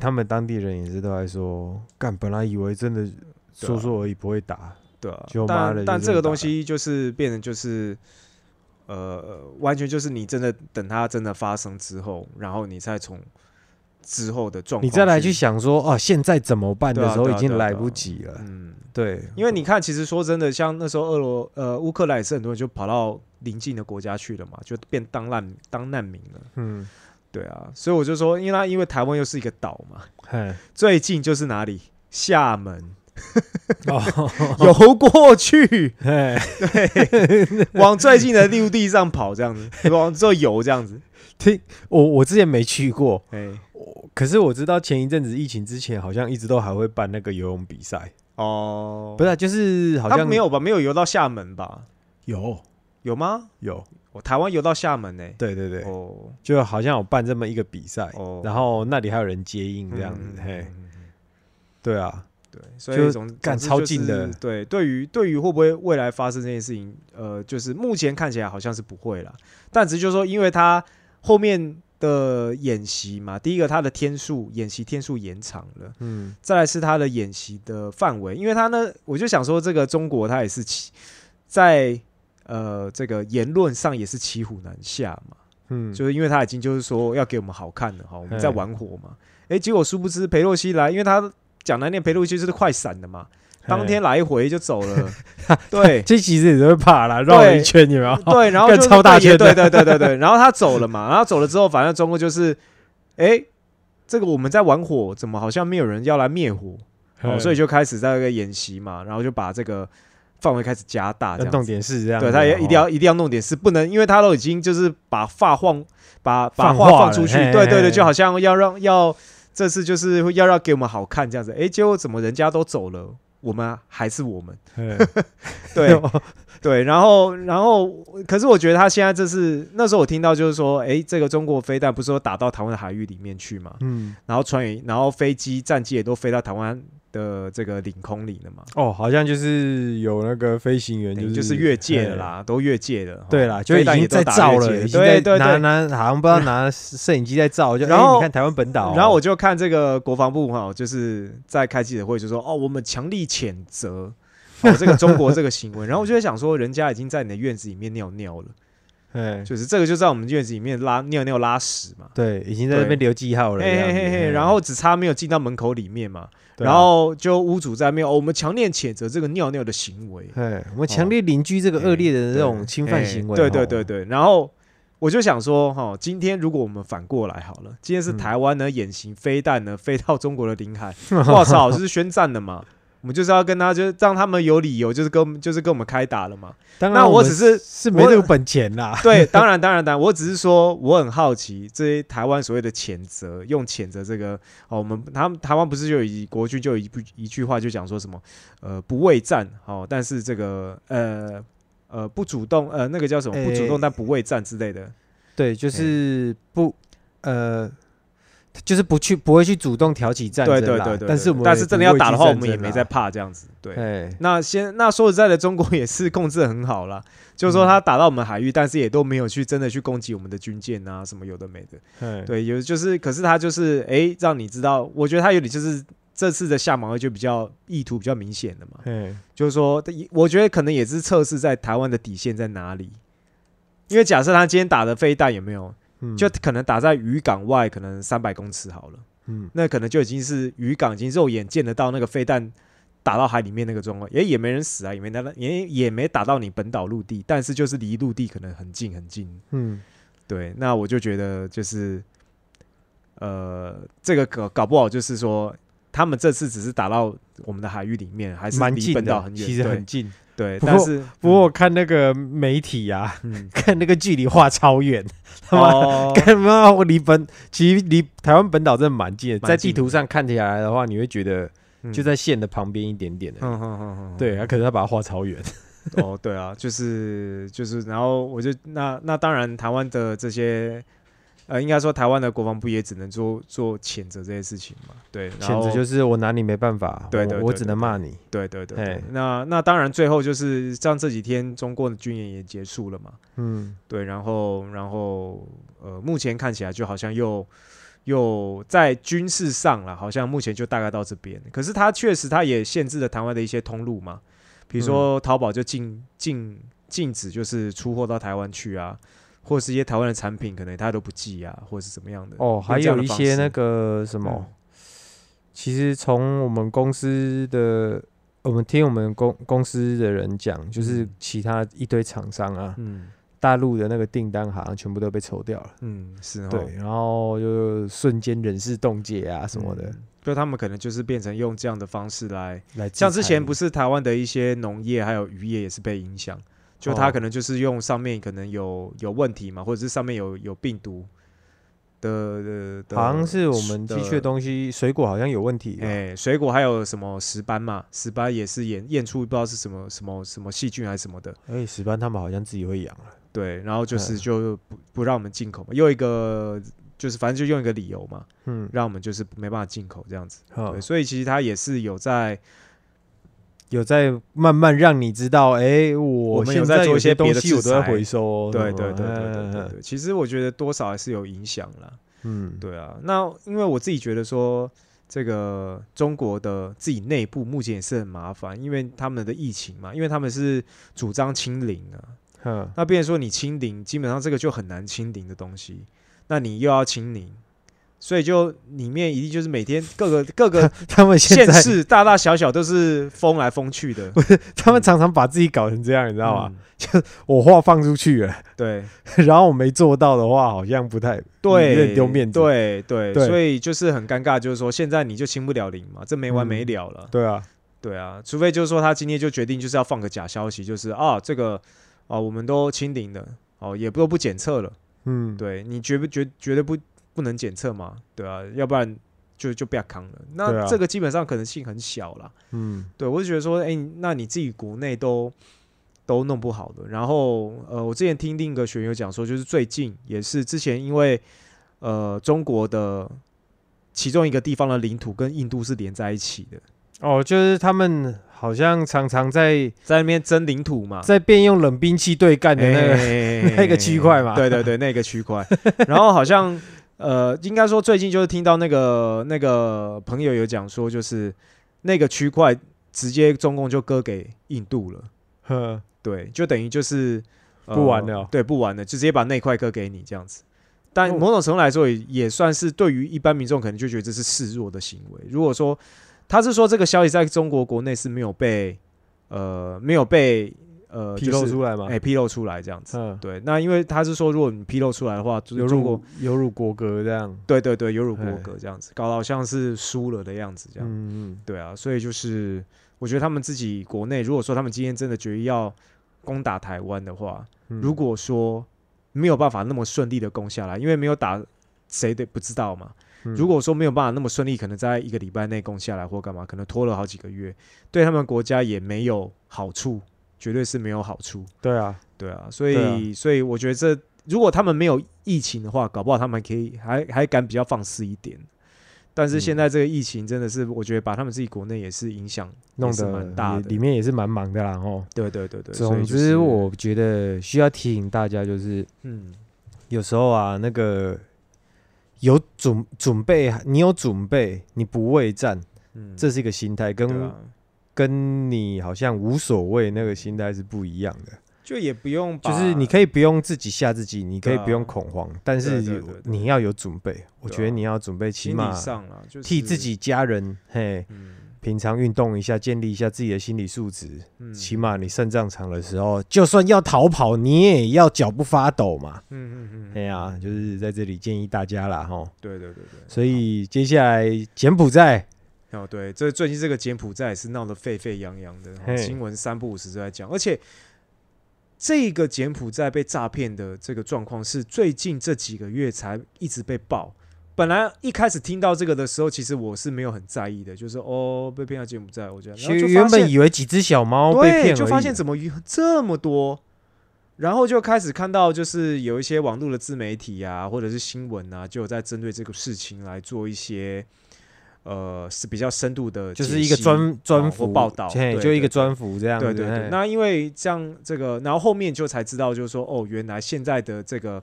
他们当地人也是都在说，干，本来以为真的说说而已，不会打。对啊就，妈的但但这个东西就是变成就是，呃，完全就是你真的等它真的发生之后，然后你再从之后的状况，你再来去，想说，哦，现在怎么办的时候，已经来不及了。嗯，对，因为你看，其实说真的，像那时候俄罗呃乌克兰也是很多人就跑到邻近的国家去了嘛，就变当难当难民了。嗯，对啊，所以我就说，因为他因为台湾又是一个岛嘛，最近就是哪里？厦门。哦，(laughs) 游过去，对，(laughs) 往最近的陆地上跑，这样子，往这游这样子。听我我之前没去过，哎，可是我知道前一阵子疫情之前，好像一直都还会办那个游泳比赛，哦，不是啊，就是好像他没有吧？没有游到厦门吧？有。有吗？有，我台湾游到厦门呢、对对对，哦，就好像有办这么一个比赛，哦。然后那里还有人接应这样子，嗯嘿，对啊，对，所以总之就是超近的。对，对于对于会不会未来发生这件事情，呃，就是目前看起来好像是不会了，但只是就是说，因为他后面的演习嘛，第一个他的天数演习天数延长了。嗯，再来是他的演习的范围，因为他呢，我就想说，这个中国他也是骑在呃这个言论上也是骑虎难下嘛，嗯，就是因为他已经就是说要给我们好看的哈，我们在玩火嘛，诶，结果殊不知裴洛西来，因为他讲难听，裴洛西就是快闪的嘛，当天来回就走了，(laughs) 对。这其实也是会怕啦，绕了一圈，有没有？对，然后就超大圈对对对对对，然后他走了嘛，然后走了之后，反正中国就是，哎，这个我们在玩火，怎么好像没有人要来灭火？哦，所以就开始在那个演习嘛，然后就把这个范围开始加大，弄。点事这样，对，他也一定哦要一定要弄点事，不能因为他都已经就是把话放把把话放出去，对对对，就好像要让要这次就是要让给我们好看这样子，哎，结果怎么人家都走了，我们还是我们，(laughs) 对对，然后然后可是我觉得他现在这是那时候我听到就是说，哎，这个中国飞弹不是说打到台湾的海域里面去嘛，嗯，然后船员然后飞机战机也都飞到台湾的这个领空里了嘛。哦，好像就是有那个飞行员，就是越界了啦，都越界了。对啦，就已经在照了，打越界已经在拿对对对。拿好像不知道拿摄影机在照，就然后看台湾本岛哦，然后我就看这个国防部哈，就是在开记者会就说哦，我们强力谴责哦这个中国这个行为。然后我就在想说，人家已经在你的院子里面尿尿了，哎，就是这个就在我们院子里面拉尿尿拉屎嘛。对，已经在那边留记号了，嘿这样子嘿嘿嘿，然后只差没有进到门口里面嘛，啊。然后就屋主在面、哦，我们强烈谴责这个尿尿的行为。哎，我们强烈邻居这个恶劣的这种侵犯哎行为，对对哦对对，然后我就想说，哈，今天如果我们反过来好了，今天是嗯。台湾呢演习飞弹呢飞到中国的领海，(laughs) 我操，这是宣战的嘛？我们就是要跟他，就是让他们有理由，就是跟就是跟我们开打了嘛。当然那我只是是没我这个本钱啦，(laughs) 对，当然当然当然，我只是说我很好奇，这些台湾所谓的谴责，用谴责这个哦，我们他们台湾不是就有一国军就有一部一句话就讲说什么呃不畏战哦，但是这个呃呃不主动呃那个叫什么不主动诶但不畏战之类的。对，就是不呃。就是不去，不会去主动挑起战争啦。对对对对，但是我们但是真的要打的话，我们也没在怕这样子。对，哎，那先那说实在的，中国也是控制得很好啦，就是说他打到我们海域，但是也都没有去真的去攻击我们的军舰啊，什么有的没的。哎，对，有就是，可是他就是哎，让你知道，我觉得他有点就是这次的下马威就比较意图比较明显的嘛，嗯，就是说，我觉得可能也是测试在台湾的底线在哪里。因为假设他今天打的飞弹有没有，嗯就可能打在渔港外，可能三百公尺好了。嗯那可能就已经是渔港已经肉眼见得到那个飞弹打到海里面那个状况，也也没人死啊，也没打到，也也没打到你本岛陆地，但是就是离陆地可能很近很近。嗯，对，那我就觉得就是，呃，这个搞搞不好就是说，他们这次只是打到我们的海域里面，还是离本岛很远，其实很近。对，但是不过我看那个媒体啊，嗯，(laughs) 看那个距离画超远，(laughs) 他妈哦，(laughs) 干嘛？我离本其实离台湾本岛真的蛮近的，在地图上看起来的话，你会觉得嗯就在线的旁边一点点的。嗯嗯嗯嗯，对，啊，可是他把它画超远。哦，对啊，就是就是，然后我就那那当然，台湾的这些呃，应该说台湾的国防部也只能做做谴责这些事情嘛，对，谴责就是我拿你没办法，对对我我只能骂你。对对对那那当然最后就是像这几天中国的军演也结束了嘛，嗯，对，然后然后呃，目前看起来就好像又又在军事上了，好像目前就大概到这边。可是它确实它也限制了台湾的一些通路嘛，比如说淘宝就禁禁禁止就是出货到台湾去啊，或者是一些台湾的产品可能他都不寄啊，或者是怎么样的。哦，还有一些那个什么，其实从我们公司的，我们听我们公公司的人讲，就是嗯。其他一堆厂商啊，嗯。大陆的那个订单好像全部都被抽掉了。嗯是哦。对，然后就瞬间人事冻结啊什么的，嗯就他们可能就是变成用这样的方式来来像之前不是是台湾的一些农业还有渔业也是被影响，就它哦可能就是用上面可能有有问题嘛，或者是上面有有病毒，的的的，好像是我们的寄去的东西，水果好像有问题吧。哎、水果还有什么石斑嘛？石斑也是验验出不知道是什么什么什么细菌还是什么的，哎，石斑他们好像自己会养了。对，然后就是嗯就不不让我们进口嘛，又一个就是反正就用一个理由嘛，嗯，让我们就是没办法进口这样子。对，所以其实它也是有在有在慢慢让你知道，哎，我我们有现在在做一些东西我都在回收哦。对对对对对嗯对对，其实我觉得多少还是有影响啦。嗯，对啊，那因为我自己觉得说，这个中国的自己内部目前也是很麻烦，因为他们的疫情嘛，因为他们是主张清零啊，嗯，那变成说你清零，基本上这个就很难清零的东西，那你又要清零，所以就里面一定就是每天各个 (laughs) 各个他们现县在市大大小小都是封来封去的，他们常常把自己搞成这样，你知道吗？嗯。我话放出去了，对。(laughs) 然后我没做到的话，好像不太有对，点丢面子。对对，对。所以就是很尴尬，就是说现在你就清不了零嘛，这没完没了了。对啊，对啊，除非就是说他今天就决定就是要放个假消息，就是啊这个啊我们都清零了，哦也不都不检测了，嗯，对你绝不绝绝对不不能检测嘛，对啊，要不然就就不要扛了。那啊这个基本上可能性很小啦。嗯，对我就觉得说，哎、那你自己国内都都弄不好的，然后呃，我之前听另一个学友讲说，就是最近也是之前因为呃中国的其中一个地方的领土跟印度是连在一起的，哦，就是他们好像常常在在那边争领土嘛。在变用冷兵器对干的那个，个 (laughs) 那个区块嘛对对对，那个区块。然后好像呃，应该说最近就是听到那个那个朋友有讲说，就是那个区块直接中共就割给印度了。呵对，就等于就是、呃不玩了哦对，不玩了，就直接把那块割给你这样子。但哦某种程度来说也，也算是对于一般民众可能就觉得这是示弱的行为。如果说他是说这个消息在中国国内是没有被呃没有被呃披露出来，来嘛哎、，披露出来这样子。嗯，对，那因为他是说，如果你披露出来的话，就有辱有辱国格这样，对对对有辱国格这样子，搞得好像是输了的样子这样。嗯嗯，对啊，所以就是我觉得他们自己国内，如果说他们今天真的决意要攻打台湾的话，嗯如果说没有办法那么顺利的攻下来，因为没有打，谁的不知道嘛。嗯如果说没有办法那么顺利，可能在一个礼拜内攻下来或干嘛，可能拖了好几个月，对他们国家也没有好处，绝对是没有好处。对啊，对啊，所以、对所以我觉得这如果他们没有疫情的话，搞不好他们可以还还敢比较放肆一点。但是现嗯在这个疫情真的是，我觉得把他们自己国内也是影响弄得蛮大的。里面也是蛮忙的啦哦。对对对对，所总之，我觉得需要提醒大家，就是嗯有时候啊，那个有准准备，你有准备，你不畏战，嗯，这是一个心态，跟、跟你好像无所谓那个心态是不一样的。就也不用，就是你可以不用自己吓自己，你可以不用恐慌，但是你要有准备。我觉得你要准备，起心码替自己家人，嘿，嗯平常运动一下，建立一下自己的心理素质。嗯起码你肾脏长的时候，就算要逃跑，你也要脚不发抖嘛。嗯嗯嗯，哎呀，就是在这里建议大家啦，哈。对对对对，所以接下来柬埔寨，哦，对，这最近这个柬埔寨也是闹得沸沸扬扬的，嘿新闻三不五时都在讲，而且这个柬埔寨被诈骗的这个状况是最近这几个月才一直被爆。本来一开始听到这个的时候，其实我是没有很在意的，就是哦被骗到柬埔寨，我觉得，然后就原本以为几只小猫被，骗就发现。怎么有这么多，然后就开始看到就是有一些网络的自媒体啊，或者是新闻啊，就有在针对这个事情来做一些呃是比较深度的，就是一个专专或幅报道就一个专幅这样子。对对对，那因为这样这个，然后后面就才知道，就是说哦，原来现在的这个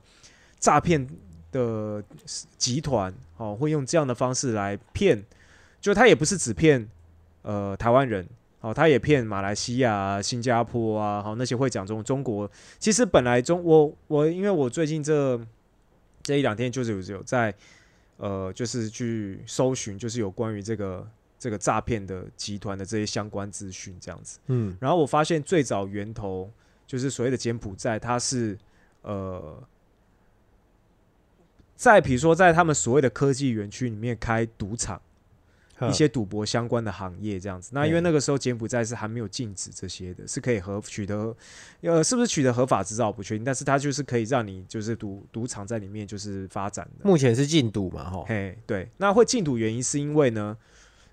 诈骗的集团哦，会用这样的方式来骗，就他也不是只骗呃台湾人。哦，他也骗马来西亚、啊、新加坡啊，好那些会讲中中国。其实本来中我我因为我最近这这一两天就是有有在呃，就是去搜寻，就是有关于这个这个诈骗的集团的这些相关资讯这样子。嗯然后我发现最早源头就是所谓的柬埔寨，它是呃，在比如说在他们所谓的科技园区里面开赌场，一些赌博相关的行业这样子。那因为嗯那个时候柬埔寨是还没有禁止这些的，是可以合取得，呃，是不是取得合法执照不确定，但是它就是可以让你就是赌赌场在里面就是发展的。目前是禁赌嘛，哈，嘿，对，那会禁赌原因是因为呢，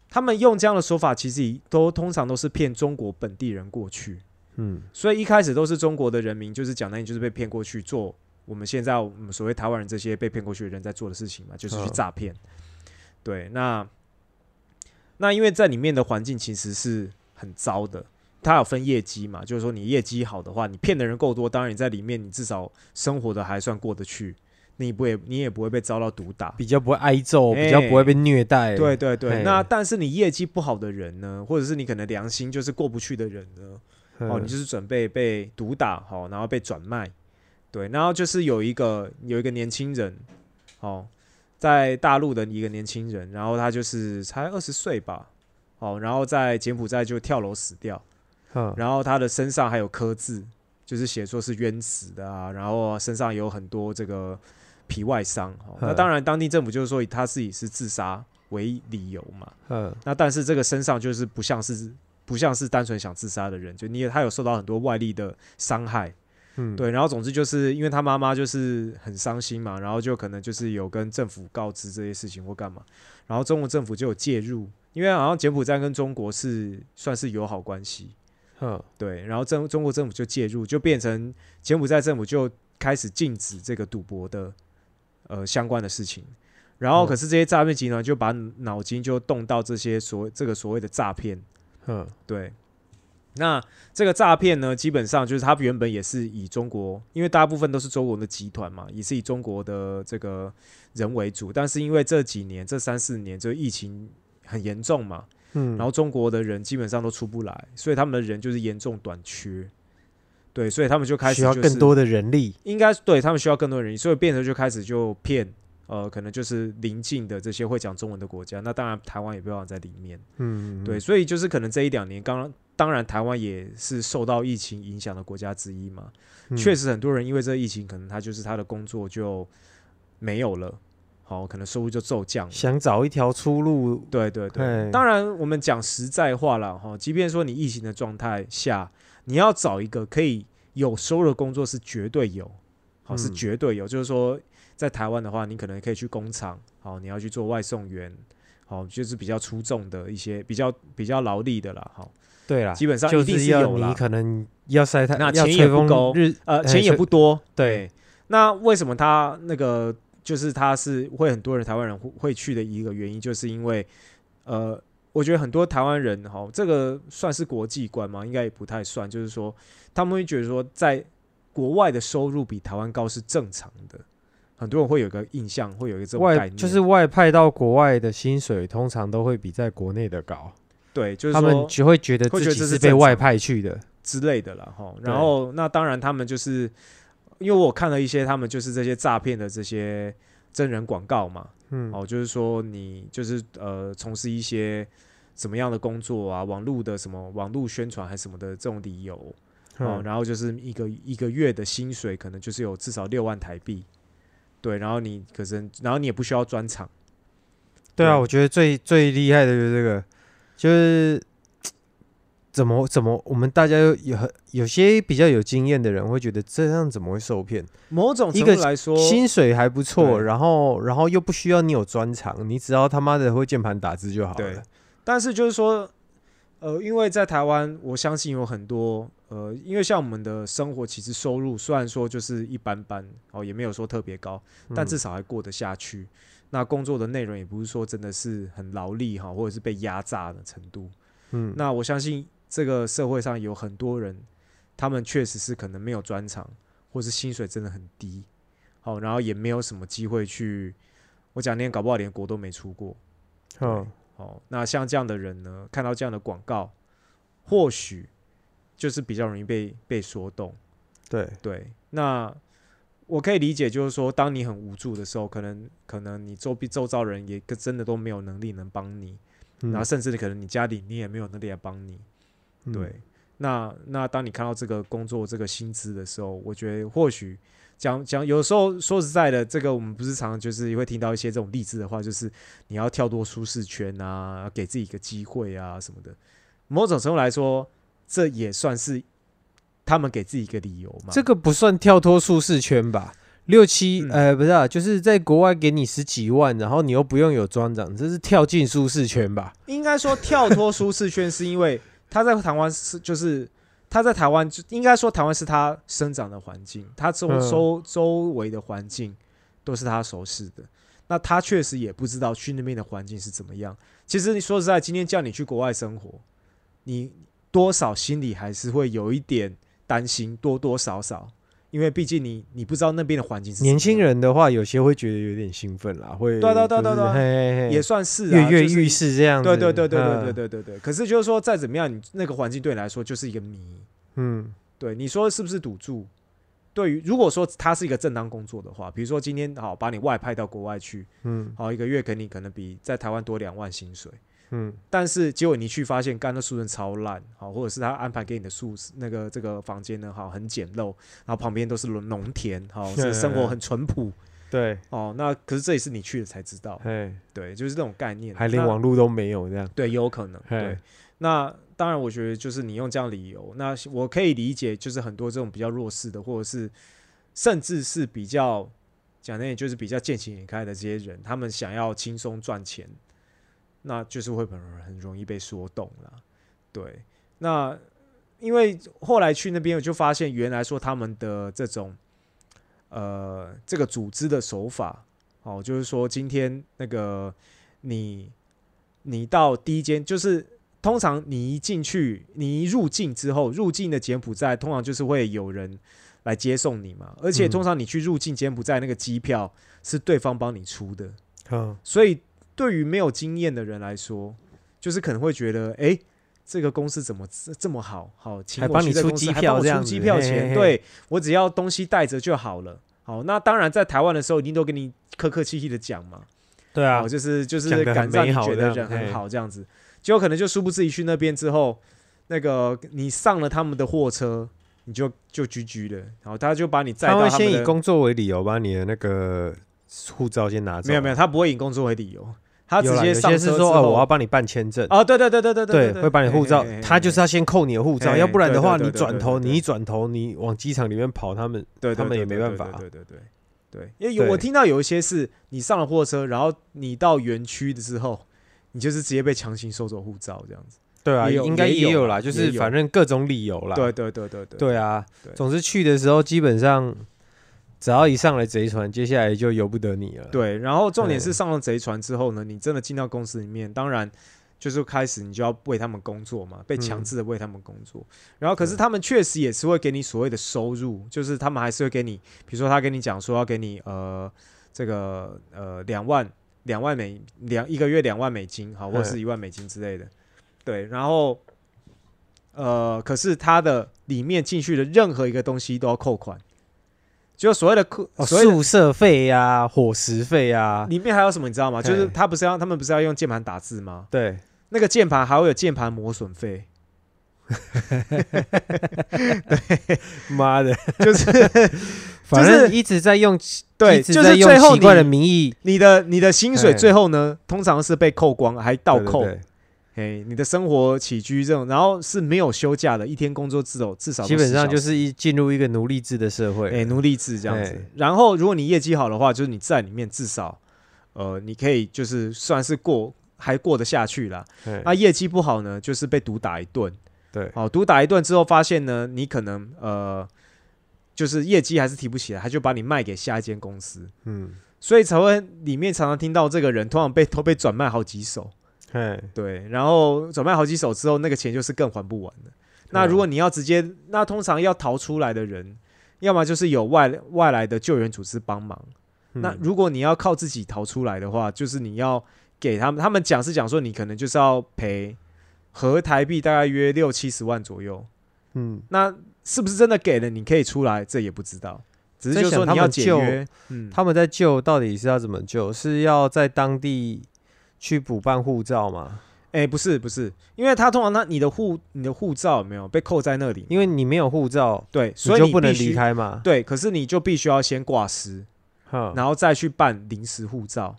他们用这样的说法，其实都通常都是骗中国本地人过去，嗯所以一开始都是中国的人民，就是讲难听，就是被骗过去做我们现在我们所谓台湾人这些被骗过去的人在做的事情嘛，就是去嗯诈骗。对，那那因为在里面的环境其实是很糟的，它有分业绩嘛，就是说你业绩好的话，你骗的人够多，当然你在里面你至少生活的还算过得去，你不也你也不会被遭到毒打。比较不会挨揍，哎比较不会被虐待，对对对，嘿。那但是你业绩不好的人呢，或者是你可能良心就是过不去的人呢，嗯，哦，你就是准备被毒打，好、然后被转卖，对，然后就是有一个有一个年轻人，哦，在大陆的一个年轻人，然后他就是才二十岁吧，哦，然后在柬埔寨就跳楼死掉，嗯。然后他的身上还有刻字，就是写说是冤死的啊，然后身上有很多这个皮外伤，哦，那嗯当然当地政府就是说以他自己是自杀为理由嘛，嗯。那但是这个身上就是不像是不像是单纯想自杀的人，就你也他有受到很多外力的伤害，嗯，对，然后总之就是因为他妈妈就是很伤心嘛，然后就可能就是有跟政府告知这些事情或干嘛，然后中国政府就有介入，因为好像柬埔寨跟中国是算是友好关系，嗯对，然后中中国政府就介入，就变成柬埔寨政府就开始禁止这个赌博的呃相关的事情。然后，嗯。可是这些诈骗集团就把脑筋就动到这些所这个所谓的诈骗，嗯对，那这个诈骗呢，基本上就是他原本也是以中国，因为大部分都是中国的集团嘛，也是以中国的这个人为主。但是因为这几年这三四年，这个疫情很严重嘛，嗯，然后中国的人基本上都出不来，所以他们的人就是严重短缺。对，所以他们就开始、需就是、要更多的人力，应该对他们需要更多的人力，所以变成就开始就骗呃，可能就是邻近的这些会讲中文的国家。那当然台湾也不要在里面。嗯，对，所以就是可能这一两年，刚刚当然台湾也是受到疫情影响的国家之一嘛。嗯确实很多人因为这个疫情，可能他就是他的工作就没有了，好，可能收入就骤降。想找一条出路，对对对，当然我们讲实在话了哈，即便说你疫情的状态下，你要找一个可以有收入的工作是绝对有，好是嗯绝对有，就是说在台湾的话，你可能可以去工厂，好，你要去做外送员，好，就是比较出众的一些比较比较劳力的啦，好，对啦，基本上一定就是要有啦。你，可能要晒太，那要钱也不够日，呃，哎钱也不多，对，那为什么他那个就是他是会很多人台湾人会会去的一个原因，就是因为呃，我觉得很多台湾人哈，这个算是国际观吗？应该也不太算，就是说他们会觉得说，在国外的收入比台湾高是正常的，很多人会有个印象，会有一个这种概念，就是外派到国外的薪水通常都会比在国内的高，对，就是他们说就会觉得这是自己是被外派去的，之类的了，哈。然后那当然他们就是因为我看了一些他们就是这些诈骗的这些真人广告嘛，嗯，哦，就是说你就是呃从事一些什么样的工作啊，网络的什么网络宣传还是什么的这种理由哦，嗯然后就是一个一个月的薪水可能就是有至少六万台币，对，然后你可是然后你也不需要专场，对啊，对我觉得最最厉害的就是这个，就是怎么怎么，我们大家有有很有些比较有经验的人会觉得这样怎么会受骗？某种程度来说，薪水还不错，然后然后又不需要你有专长，你只要他妈的会键盘打字就好对了。但是就是说，呃，因为在台湾，我相信有很多呃，因为像我们的生活其实收入虽然说就是一般般哦，也没有说特别高，但嗯至少还过得下去。那工作的内容也不是说真的是很劳力哈，或者是被压榨的程度。嗯，那我相信这个社会上有很多人，他们确实是可能没有专长，或是薪水真的很低，好，然后也没有什么机会去。我讲连搞不好连国都没出过，嗯哦，那像这样的人呢，看到这样的广告，或许就是比较容易被被说动。对，对，那我可以理解，就是说，当你很无助的时候，可能可能你周边周遭人也跟真的都没有能力能帮你，嗯然后甚至可能你家里你也没有能力来帮你。嗯对，那那当你看到这个工作这个薪资的时候，我觉得或许讲讲，有时候说实在的，这个我们不是常常就是会听到一些这种励志的话，就是你要跳脱舒适圈啊，给自己一个机会啊什么的。某种程度来说，这也算是他们给自己一个理由嘛。这个不算跳脱舒适圈吧？六七嗯呃，不是啊，就是在国外给你十几万，然后你又不用有专长，这是跳进舒适圈吧？应该说跳脱舒适圈，是因为他在台湾是就是他在台湾就应该说台湾是他生长的环境，他周嗯周周围的环境都是他熟悉的。那他确实也不知道去那边的环境是怎么样。其实你说实在，今天叫你去国外生活，你多少心里还是会有一点担心，多多少少，因为毕竟你你不知道那边的环境是年轻人的话，有些会觉得有点兴奋啦，会对啊对啊对对啊嘿嘿嘿也算是跃跃欲试这样子。对对对对对对对对。可是就是说，再怎么样，你那个环境对你来说就是一个谜。嗯对，你说是不是赌注？对于如果说它是一个正当工作的话，比如说今天好把你外派到国外去，嗯好一个月给你可能比在台湾多两万薪水，嗯。但是结果你去发现干的宿舍超烂，好，或者是他安排给你的宿那个这个房间呢，好很简陋，然后旁边都是农农田，好，(laughs) 是生活很淳朴，对，哦，那可是这也是你去了才知道，哎，对，就是这种概念，还连网络都没有这样。对，有可能。对，那当然，我觉得就是你用这样理由，那我可以理解，就是很多这种比较弱势的，或者是甚至是比较讲那也，就是比较见钱眼开的这些人，他们想要轻松赚钱，那就是会很很容易被说动了。对，那因为后来去那边，我就发现原来说他们的这种呃这个组织的手法，哦，就是说今天那个你你到第一间，就是通常你一进去，你一入境之后，入境的柬埔寨通常就是会有人来接送你嘛，而且嗯通常你去入境柬埔寨那个机票是对方帮你出的，嗯，所以对于没有经验的人来说，就是可能会觉得，哎、这个公司怎么这这么好？好，请帮你出去这公司机还帮我出票这样子机票钱，嘿嘿嘿对我只要东西带着就好了。好，那当然在台湾的时候，一定都跟你客客气气的讲嘛，对啊哦，，就是就是感让你觉得人很好这样子，结果可能就殊不知一去那边之后，那个你上了他们的货车，你就就居居了，然后他就把你载他会到他们的先以工作为理由，把你的那个护照先拿走。没有没有，他不会以工作为理由，他直接上是说哦，我要帮你办签证。哦，对对对对对对，会把你护照他就是要先扣你的护照，要不然的话，你转头，你一转头，你往机场里面跑，他们对，他们也没办法对对对对对，因为有我听到有一些是你上了货车，然后你到园区的时候，你就是直接被强行收走护照这样子。对啊，应该也有啦也有啦，就是反正各种理由啦。对对对对对对啊，总之去的时候基本上只要一上来贼船，接下来就由不得你了。对，然后重点是上了贼船之后呢，你真的进到公司里面，当然就是开始你就要为他们工作嘛，被强嗯制的为他们工作。然后可是他们确实也是会给你所谓的收入，就是他们还是会给你，比如说他跟你讲说要给你呃这个呃两万两万美两一个月两万美金，好，或者是嗯一万美金之类的。对，然后呃，可是它的里面进去的任何一个东西都要扣款，就所谓的课，宿舍费呀、伙食费呀，里面还有什么你知道吗？就是他不是要他们不是要用键盘打字吗？对，那个键盘还会有键盘磨损费，(laughs) 妈的，就是 (laughs) 反正一直在用，对，就是用最后奇怪的名义。你的你的薪水最后呢，通常是被扣光，还倒扣。哎，你的生活起居这种，然后是没有休假的，一天工作至少至少基本上10小时就是一进入一个奴隶制的社会。哎奴隶制这样子哎。然后如果你业绩好的话，就是你在里面至少呃你可以就是算是过还过得下去啦。哎那业绩不好呢，就是被毒打一顿。对，好，毒打一顿之后，发现呢，你可能呃，就是业绩还是提不起来，他就把你卖给下一间公司，嗯，所以才会里面常常听到这个人通常被都被转卖好几手，哎，对，然后转卖好几手之后，那个钱就是更还不完的。那如果你要直接，那通常要逃出来的人，要么就是有外外来的救援组织帮忙，那嗯如果你要靠自己逃出来的话，就是你要给他们，他们讲是讲说你可能就是要赔合台币大概约六七十万左右。嗯，那是不是真的给了你可以出来？这也不知道，只是就说你要救解约。嗯，他们在救到底是要怎么救？是要在当地去补办护照吗？哎、不是不是，因为他通常他你的护你的护照有没有被扣在那里？因为你没有护照，对，所以你就不能离。开嘛。对，可是你就必须要先挂失，然后再去办临时护照。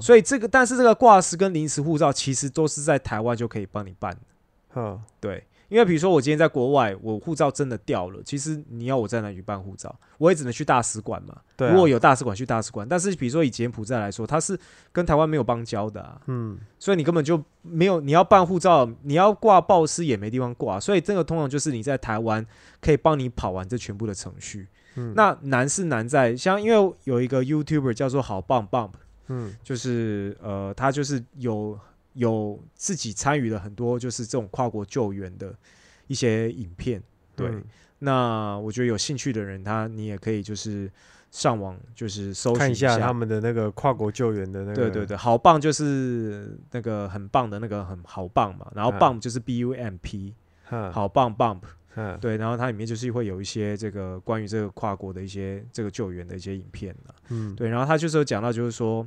所以这个，但是这个挂失跟临时护照其实都是在台湾就可以帮你办的。对，因为比如说我今天在国外，我护照真的掉了，其实你要我在哪里办护照，我也只能去大使馆嘛。对啊如果有大使馆去大使馆，但是比如说以柬埔寨来说，它是跟台湾没有邦交的啊，嗯所以你根本就没有你要办护照，你要挂报失也没地方挂，所以这个通常就是你在台湾可以帮你跑完这全部的程序。嗯那难是难在像因为有一个 YouTuber 叫做好棒 Bump，嗯就是呃，他就是有有自己参与了很多就是这种跨国救援的一些影片。对，嗯。那我觉得有兴趣的人，他你也可以就是上网就是搜一下下。他们的那个跨国救援的那个，对对对，好棒就是那个很棒的那个很好棒嘛，然后嗯。bump 就是 B U M P，哼，好棒 bump，嗯，对，然后它里面就是会有一些这个关于这个跨国的一些这个救援的一些影片啊。嗯，对，然后他就是有讲到，就是说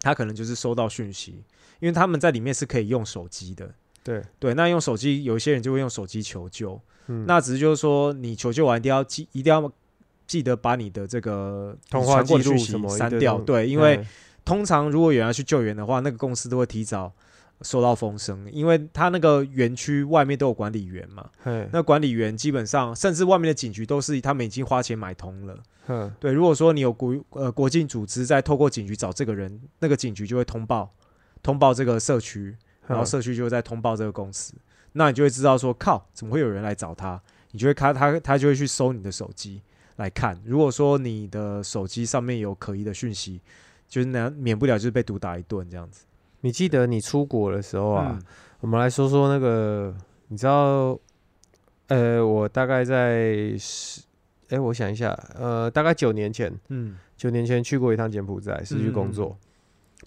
他可能就是收到讯息，因为他们在里面是可以用手机的，对，对，那用手机有一些人就会用手机求救，嗯。那只是就是说你求救完一定要记，一定要记得把你的这个通话记录什么息删掉，对，因为嗯通常如果有人要去救援的话，那个公司都会提早收到风声，因为他那个园区外面都有管理员嘛，嘿。那管理员基本上甚至外面的警局都是他们已经花钱买通了。哼。对，如果说你有国呃国境组织在透过警局找这个人，那个警局就会通报通报这个社区，然后社区就会再通报这个公司，那你就会知道说靠，怎么会有人来找他？你就会看他他就会去搜你的手机来看，如果说你的手机上面有可疑的讯息，就是难免不了就是被毒打一顿这样子。你记得你出国的时候啊，嗯我们来说说那个，你知道，呃，我大概在十，哎，我想一下，呃，大概九年前，嗯，九年前去过一趟柬埔寨，是去工作。不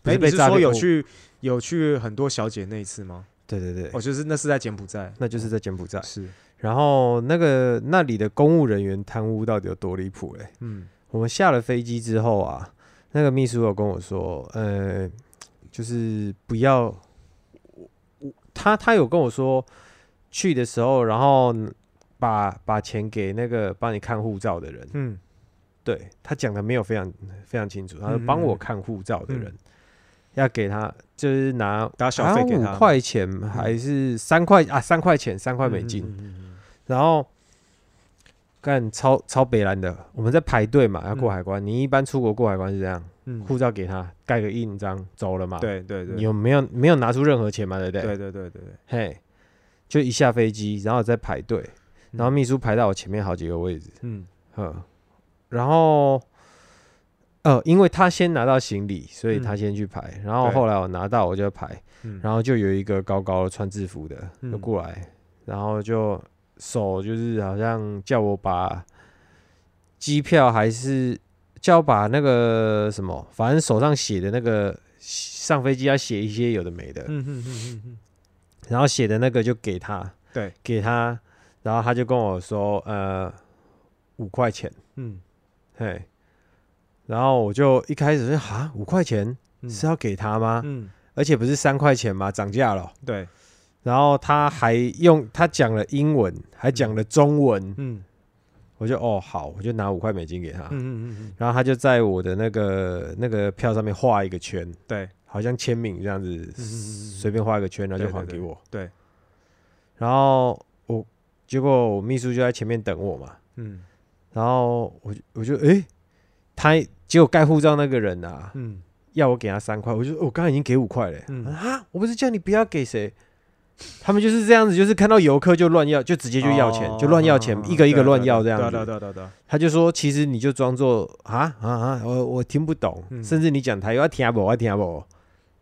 哎、是你是说有去有去很多小姐那一次吗？对对对，哦，就是那是在柬埔寨，那就是在柬埔寨。是，然后那个那里的公务人员贪污到底有多离谱嘞？嗯我们下了飞机之后啊，那个秘书有跟我说，呃，就是不要，我我他他有跟我说，去的时候，然后把把钱给那个帮你看护照的人，嗯对他讲的没有非常非常清楚，他说帮我嗯看护照的人。嗯要给他，就是拿打小费给他五块钱还是三块啊？三块钱，三块美金。嗯嗯嗯嗯然后干超超北蓝的，我们在排队嘛，要过嗯海关。你一般出国过海关是这样，嗯护照给他盖个印章走了嘛。，对对对，你有没有没有拿出任何钱嘛？对不对？对对对对对，嘿，就一下飞机，然后再排队，然后秘书排到我前面好几个位置，嗯嗯，然后。呃，因为他先拿到行李，所以他嗯。先去排。然后后来我拿到，我就排。嗯，然后就有一个高高的穿制服的就嗯过来，然后就手就是好像叫我把机票还是叫我把那个什么，反正手上写的那个上飞机要写一些有的没的，嗯嗯嗯嗯嗯，然后写的那个就给他，对，给他，然后他就跟我说，呃，五块钱，嗯。嘿，然后我就一开始是啊，五块钱嗯。是要给他吗？嗯。而且不是三块钱吗？涨价了。哦。对，然后他还用他讲了英文，还讲了中文，嗯。我就哦好，我就拿五块美金给他，嗯嗯嗯嗯，然后他就在我的那个那个票上面画一个圈，对，好像签名这样子，嗯嗯嗯随便画一个圈，然后就还给我。对，然后我结果我秘书就在前面等我嘛，嗯。然后我就我就诶，他结果盖护照那个人啊，嗯要我给他三块，我就我刚刚已经给五块了、嗯啊，我不是叫你不要给谁。他们就是这样子，就是看到游客就乱要，就直接就要钱，哦就乱要钱，一个一个乱要这样子。对对对对，他就说，其实你就装作啊啊啊，我我听不懂，嗯甚至你讲台语我听不，我听不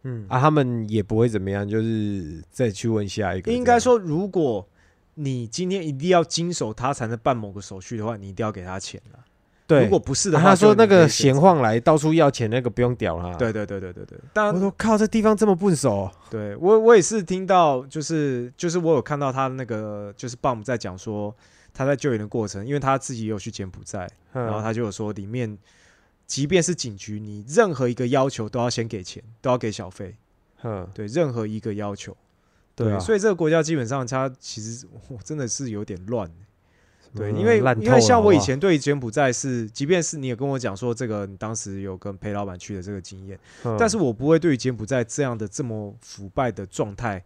嗯，啊，他们也不会怎么样，就是再去问下一个。应该，说，如果你今天一定要经手他才能办某个手续的话，你一定要给他钱了。对。如果不是的话，啊他说那个闲，晃来到处要钱，那个不用屌他。，对对对对对对，当然我说靠，这地方这么笨手。对我我也是听到，就是就是我有看到他那个就是 Bum 在讲说他在救援的过程，因为他自己也有去柬埔寨，然然后他就有说里面即便是警局，你任何一个要求都要先给钱，都要给小费，嗯，对，任何一个要求，对啊，所以这个国家基本上它其实我真的是有点乱。对，嗯因为因为像我以前对柬埔寨是，即便是你也跟我讲说这个，你当时有跟裴老板去的这个经验，嗯但是我不会对于柬埔寨这样的这么腐败的状态，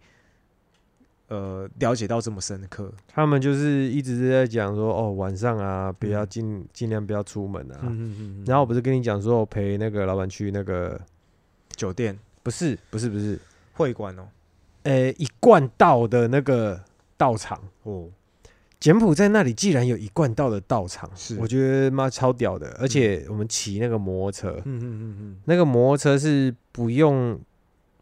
呃，了解到这么深刻。他们就是一直是在讲说，哦，晚上啊，不要嗯尽尽量不要出门啊。嗯然后我不是跟你讲说，我陪那个老板去那个，酒店不是不是不是，会馆哦，呃，一贯道的那个道场。哦，柬埔寨那里既然有一贯道的道场，是。我觉得妈超屌的。而且我们骑那个摩托车，嗯嗯嗯那个摩托车是不用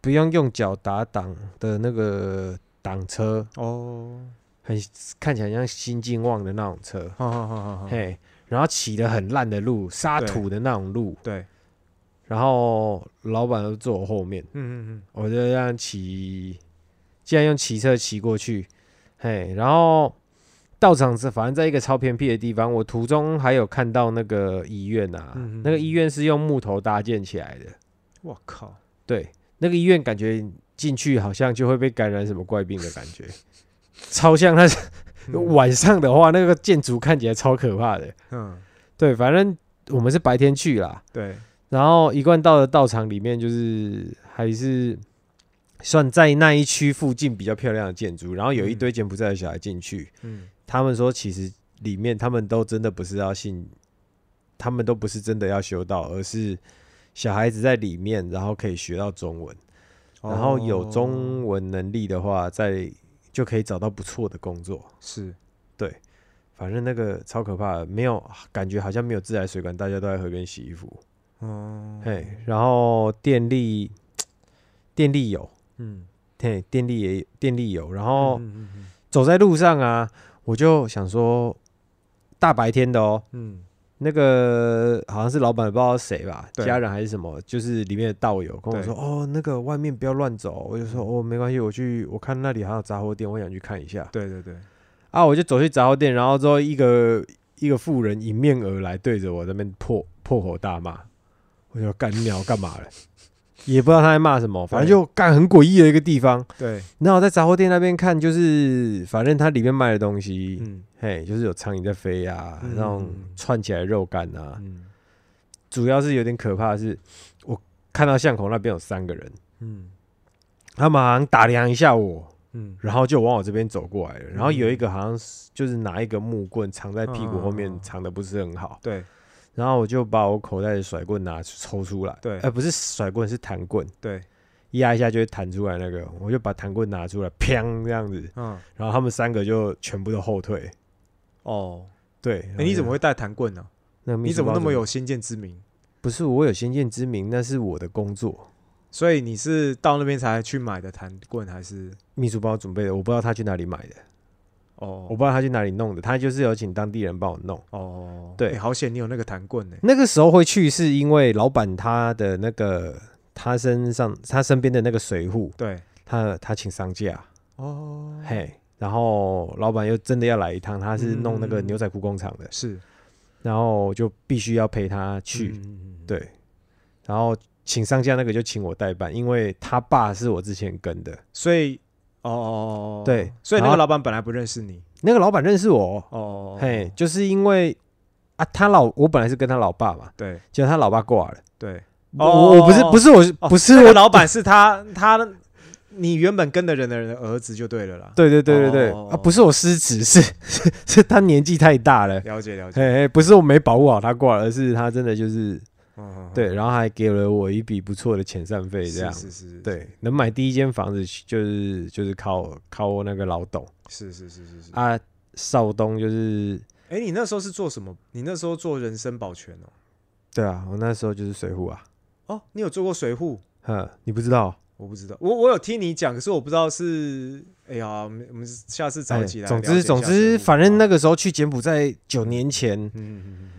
不用用脚打挡的那个挡车，嗯，哦，很看起来像新进旺的那种车，好好好好好，嘿，然后骑的很烂的路，沙土的那种路，对，然后老板都坐我后面，嗯嗯。我就这样骑，既然用骑车骑过去，嘿，然后道场是反正在一个超偏僻的地方，我途中还有看到那个医院啊，那个医院是用木头搭建起来的，嗯，我靠，对，那个医院感觉进去好像就会被感染什么怪病的感觉，(laughs) 超像那嗯晚上的话，那个建筑看起来超可怕的。嗯，对，反正我们是白天去啦，对，然后一贯到的道场里面就是还是算在那一区附近比较漂亮的建筑，然后有一嗯。堆柬埔寨的小孩进去，嗯他们说其实里面他们都真的不是要信，他们都不是真的要修道，而是小孩子在里面，然后可以学到中文，然后有哦中文能力的话，在就可以找到不错的工作。是，对。反正那个超可怕的，没有感觉好像没有自来水管，大家都在河边洗衣服。哦，嘿，然后电力 (tsk) 电力有，嗯，嘿，电力也电力有，然后嗯嗯嗯。走在路上啊，我就想说，大白天的哦，嗯，那个好像是老板不知道谁吧，家人还是什么，就是里面的道友跟我说，哦，那个外面不要乱走，我就说哦，没关系，我去，我看那里还有杂货店，我想去看一下。对对对，啊，我就走去杂货店，然后之后一个一个妇人迎面而来，对着我那边破破口大骂，我就干你鸟干嘛了？也不知道他在骂什么，反正就干很诡异的一个地方。对，然后我在杂货店那边看，就是反正它里面卖的东西，嗯。嘿，就是有苍蝇在飞啊，嗯。那种串起来肉干啊，嗯。主要是有点可怕的是，我看到巷口那边有三个人，嗯。他们好像打量一下我，嗯，然后就往我这边走过来了。然后有一个好像是就是拿一个木棍藏在屁股后面嗯，藏的不是很好。对然后我就把我口袋的甩棍拿出抽出来，对呃，不是甩棍是弹棍，对，压一下就会弹出来那个，我就把弹棍拿出来，砰这样子，嗯，然后他们三个就全部都后退。哦，对，哎，你怎么会带弹棍呢？那你怎么那么有先见之明？不是我有先见之明，那是我的工作。所以你是到那边才去买的弹棍，还是秘书帮我准备的，我不知道他去哪里买的，哦。我不知道他去哪里弄的，他就是有请当地人帮我弄。哦，对。欸好险你有那个弹棍呢。那个时候会去，是因为老板他的那个他身上他身边的那个水户，对，他他请丧假，哦，嘿，然后老板又真的要来一趟，他是弄那个嗯牛仔裤工厂的，是。然后就必须要陪他去，对，然后请丧假那个就请我代办，因为他爸是我之前跟的，所以哦哦哦，哦对所以那个老板本来不认识你。那个老板认识我，哦，嘿，就是因为啊，他老我本来是跟他老爸嘛，对。结果他老爸挂了，对，我我不是哦不是我哦不是我老板是他他你原本跟的人的人的儿子就对了啦。对对对对对、哦。啊，不是我失职，(laughs) 是是是他年纪太大了，了解了解，嘿嘿，不是我没保护好他挂了，而是他真的就是嗯嗯嗯对，然后还给了我一笔不错的遣散费，这样是是是，对，能买第一间房子就是就是靠靠我那个老董是是是是是。啊，少东就是哎，你那时候是做什么？你那时候做人身保全哦。对啊，我那时候就是水户啊，哦，你有做过水户？哼，你不知道？我不知道，我我有听你讲，可是我不知道是，哎呀，我们我们下次找哎起来了总之总之，反正那好个时候去柬埔寨九年前，嗯嗯嗯嗯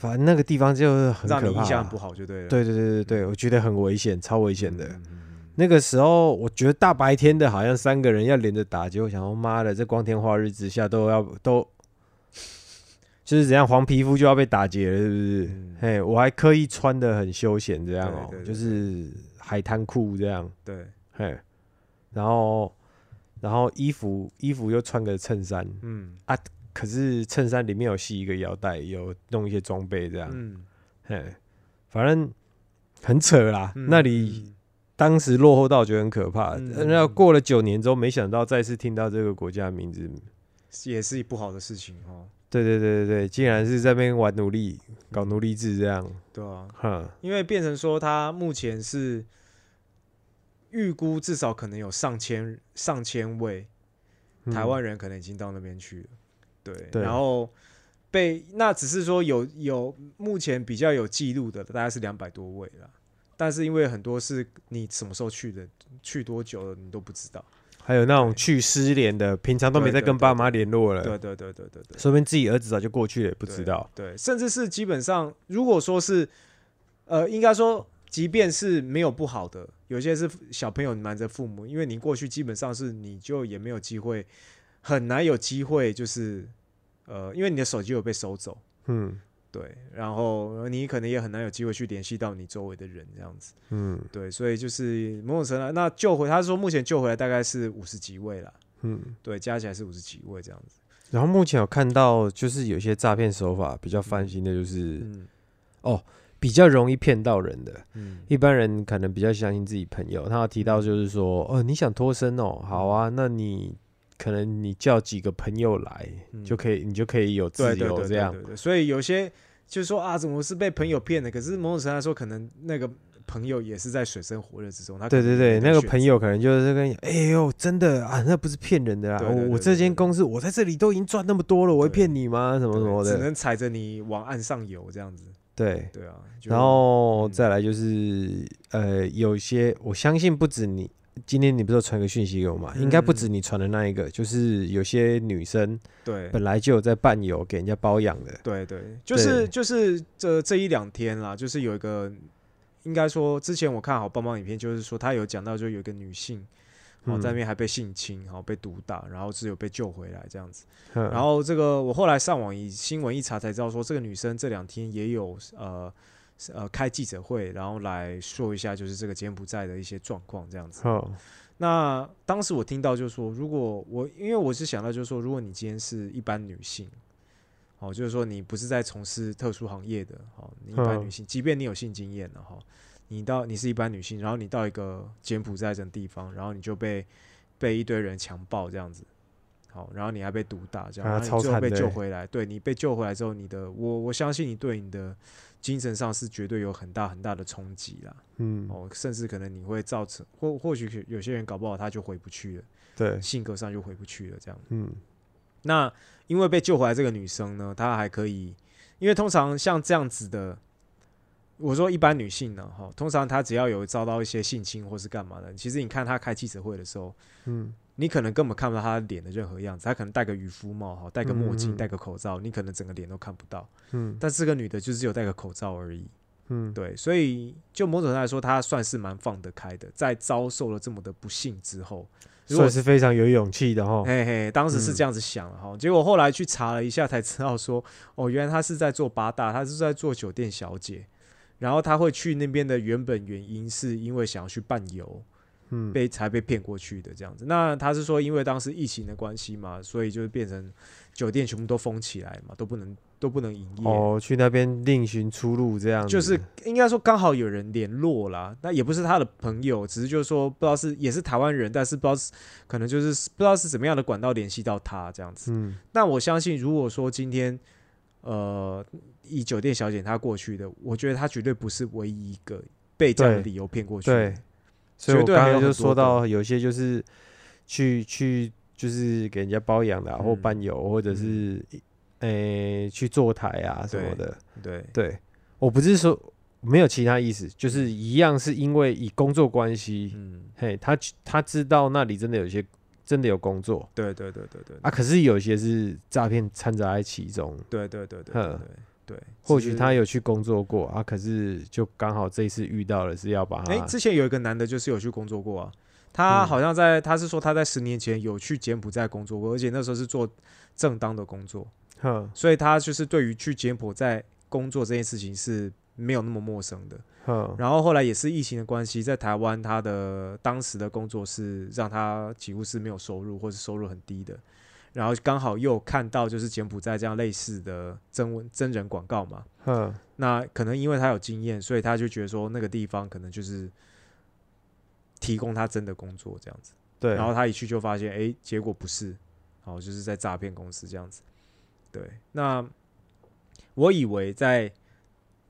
反正那个地方就很可怕印象很不。好就对了。对对对对对，我觉得很危险，超危险的。嗯，嗯嗯那个时候，我觉得大白天的，好像三个人要连着打，结果想说妈的，这光天化日之下都要都，就是怎样黄皮肤就要被打劫了，是不是？嗯。嘿，我还刻意穿的很休闲，这样哦、对对对就是海滩裤这样，对，嘿，然后然后衣服衣服又穿个衬衫，嗯可是衬衫里面有系一个腰带，有弄一些装备这样，嗯，嘿，反正很扯啦。嗯那里当时落后到觉得很可怕，嗯那过了九年之后，没想到再次听到这个国家的名字，也是不好的事情哦，对对对对对，竟然是在那边玩奴隶，搞奴隶制这样，对啊，哼，因为变成说他目前是预估至少可能有上千上千位嗯。台湾人可能已经到那边去了，对，对。然后被那只是说有有目前比较有记录的大概是两百多位啦，但是因为很多是你什么时候去的，去多久了你都不知道，还有那种去失联的，平常都没对对对在跟爸妈联络了，对对对对对对，说明自己儿子早就过去了，也不知道。对，甚至是基本上，如果说是，呃，应该说，即便是没有不好的，有些是小朋友瞒着父母，因为你过去基本上是你就也没有机会，很难有机会，就是呃，因为你的手机有被收走，嗯。对，然后你可能也很难有机会去联系到你周围的人，这样子，嗯。对，所以就是某种程度，那救回，他说目前救回来大概是五十几位了，嗯。对，加起来是五十几位这样子，然后目前有看到，就是有些诈骗手法比较翻新的，就是嗯。比较容易骗到人的。嗯。一般人可能比较相信自己朋友，他有提到就是说，哦，你想脱身哦，好啊，那你可能你叫几个朋友来，嗯就可以，你就可以有自由这样。对对对，所以有些就是说啊，怎么是被朋友骗的？可是某种程度来说，可能那个朋友也是在水深火热之中。他对对对，那个朋友可能就是跟你，哎呦，真的啊，那不是骗人的啦，我这间公司，我在这里都已经赚那么多了，我会骗你吗？什么什么的，只能踩着你往岸上游这样子。对。对啊，然后嗯再来就是，呃，有一些我相信不止你，今天你不是有传个讯息给我吗？应该不止嗯你传的那一个，就是有些女生对本来就有在伴游给人家包养的，对对，就是就是这这一两天啦，就是有一个，应该说之前我看好帮忙影片，就是说他有讲到，就有一个女性。哦，在那嗯边还被性侵，然后被毒打，然后是有被救回来这样子。然然后这个我后来上网以新闻一查才知道，说这个女生这两天也有呃呃开记者会，然后来说一下就是这个柬埔寨的一些状况这样子。哦，那当时我听到就是说，如果我因为我是想到就是说，如果你今天是一般女性，哦，就是说你不是在从事特殊行业的，哦，你一般嗯女性，即便你有性经验了哈，你到你是一般女性，然后你到一个柬埔寨这种地方，然后你就被被一堆人强暴这样子，好，然后你还被毒打这样，啊然后你最后被救回来，对你被救回来之后，你的我我相信你对你的精神上是绝对有很大很大的冲击啦，嗯，哦，甚至可能你会造成或或许有些人搞不好他就回不去了，对，性格上就回不去了这样。嗯。那因为被救回来这个女生呢，她还可以，因为通常像这样子的，我说一般女性呢，哈，通常她只要有遭到一些性侵或是干嘛的，其实你看她开记者会的时候，嗯你可能根本看不到她脸的任何样子，她可能戴个渔夫帽，哈，戴个墨镜，戴个口罩，你可能整个脸都看不到。嗯。但这个女的就只有戴个口罩而已，嗯，对，所以就某种程度来说，她算是蛮放得开的，在遭受了这么的不幸之后，如果算是非常有勇气的哈。嘿嘿，当时是嗯这样子想的哈、结果后来去查了一下，才知道说，哦，原来她是在做八大，她是在做酒店小姐，然后她会去那边的原本原因是因为想要去伴游，嗯，被才被骗过去的这样子。那他是说，因为当时疫情的关系嘛，所以就是变成酒店全部都封起来嘛，都不能都不能营业。哦，去那边另寻出路这样子，就是应该说刚好有人联络啦，那也不是他的朋友，只是就是说不知道是也是台湾人，但是不知道是可能就是不知道是怎么样的管道联系到他这样子。嗯那我相信，如果说今天呃以酒店小姐她过去的，我觉得她绝对不是唯一一个被这样的理由骗过去的。对，所以我刚才就说到，有些就是去去就是给人家包养的、啊，或嗯伴游，或者是诶、去坐台啊什么的。对对，我不是说没有其他意思，就是一样是因为以工作关系，嗯，嘿，他他知道那里真的有些真的有工作对对对对对啊，可是有些是诈骗掺杂在其中。对对对对对对，或许他有去工作过啊，可是就刚好这一次遇到了，是要把他哎、之前有一个男的，就是有去工作过啊。他嗯好像在，他是说他在十年前有去柬埔寨工作过，而且那时候是做正当的工作，哼所以他就是对于去柬埔寨工作这件事情是没有那么陌生的。哼，然后后来也是疫情的关系，在台湾他的当时的工作是让他几乎是没有收入，或是收入很低的。然后刚好又看到就是柬埔寨这样类似的真文真人广告嘛，哼，那可能因为他有经验，所以他就觉得说那个地方可能就是提供他真的工作这样子。对，然后他一去就发现，哎，结果不是，哦，就是在诈骗公司这样子。对，那我以为在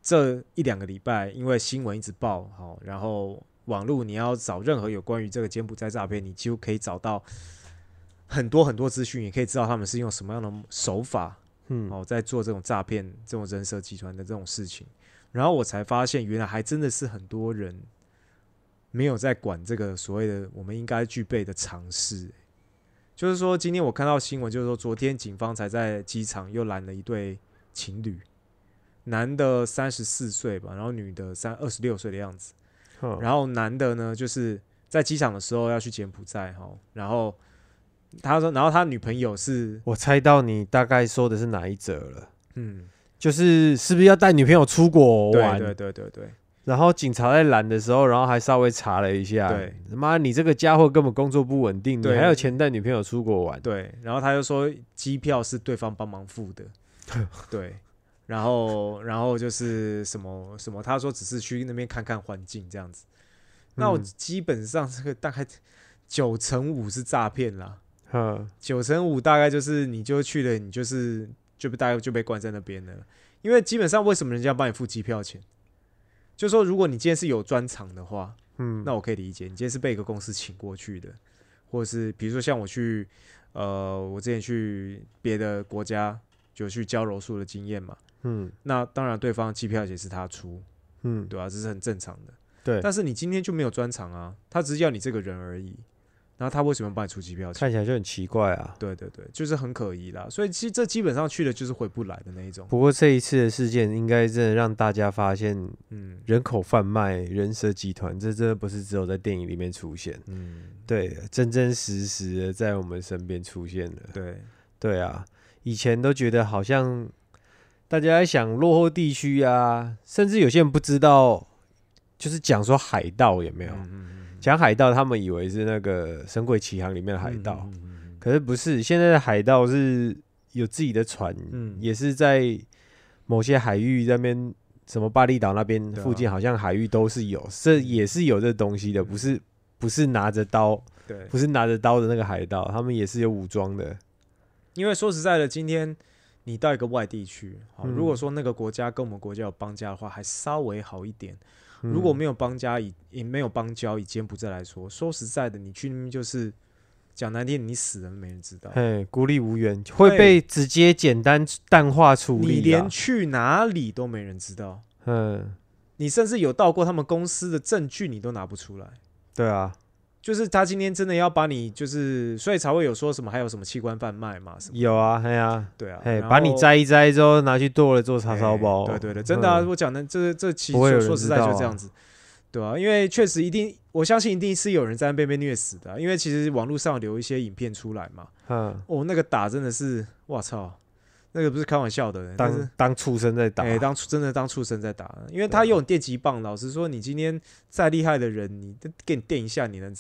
这一两个礼拜，因为新闻一直报，好，然后网络你要找任何有关于这个柬埔寨诈骗，你几乎可以找到很多很多资讯，也可以知道他们是用什么样的手法，嗯，哦，在做这种诈骗、这种人蛇集团的这种事情。然后我才发现，原来还真的是很多人没有在管这个所谓的我们应该具备的常识。就是说，今天我看到新闻，就是说，昨天警方才在机场又拦了一对情侣，男的三十四岁吧，然后女的三二十六岁的样子。然后男的呢，就是在机场的时候要去柬埔寨哈，然后他说，然后他女朋友是我猜到你大概说的是哪一则了，嗯，就是是不是要带女朋友出国玩？对对对对对。然后警察在拦的时候，然后还稍微查了一下，对，他妈你这个家伙根本工作不稳定，你对。还有钱带女朋友出国玩？对，然后他就说机票是对方帮忙付的，(laughs) 对，然后然后就是什么什么，他说只是去那边看看环境这样子。那我嗯。基本上这个大概九成五是诈骗啦，哼，九乘五大概就是你就去了，你就是就被大概就被关在那边了。因为基本上为什么人家要帮你付机票钱？就说如果你今天是有专场的话，嗯，那我可以理解，你今天是被一个公司请过去的，或者是比如说像我去，呃，我之前去别的国家就去教柔术的经验嘛，嗯。那当然对方机票也是他出，嗯，对吧、啊这是很正常的。对，但是你今天就没有专场啊，他只是要你这个人而已，然后他为什么要帮你出机票钱？看起来就很奇怪啊。对对对，就是很可疑啦。所以其实这基本上去了就是回不来的那一种。不过这一次的事件，应该真的让大家发现嗯人口贩卖、人蛇集团，这真的不是只有在电影里面出现，嗯，对，真真实实的在我们身边出现了。对，对啊，以前都觉得好像大家在想落后地区啊，甚至有些人不知道，就是讲说海盗有没有？嗯嗯讲海盗，他们以为是那个《神鬼奇航》里面的海盗，嗯嗯嗯嗯可是不是。现在的海盗是有自己的船，嗯也是在某些海域那边，什么巴厘岛那边附近，好像海域都是有，这也是有这东西的，不是不是拿着刀，对，不是拿着刀的那个海盗，他们也是有武装的。因为说实在的，今天你到一个外地去，如果说那个国家跟我们国家有邦交的话，还稍微好一点。嗯如果没有邦交，以也没有邦交，以柬埔寨来说，说实在的，你去那边就是讲难听，你死了没人知道，嘿，孤立无援，会被直接简单淡化处理啦。你连去哪里都没人知道，嗯，你甚至有到过他们公司的证据，你都拿不出来。对啊，就是他今天真的要把你，就是所以才会有说什么还有什么器官贩卖嘛什么，有啊，对啊，把你摘一摘之后拿去剁了做叉烧包。哎对对对，真的啊，嗯。我讲的这这其实说实在就这样子，对啊，因为确实一定，我相信一定是有人在那边被虐死的啊、因为其实网络上留一些影片出来嘛，嗯，哦，那个打真的是，我操，那个不是开玩笑的，但是当当畜生在打。哎、当真的当畜生在打，因为他用电击棒，老实说，你今天再厉害的人，你给你电一下，你能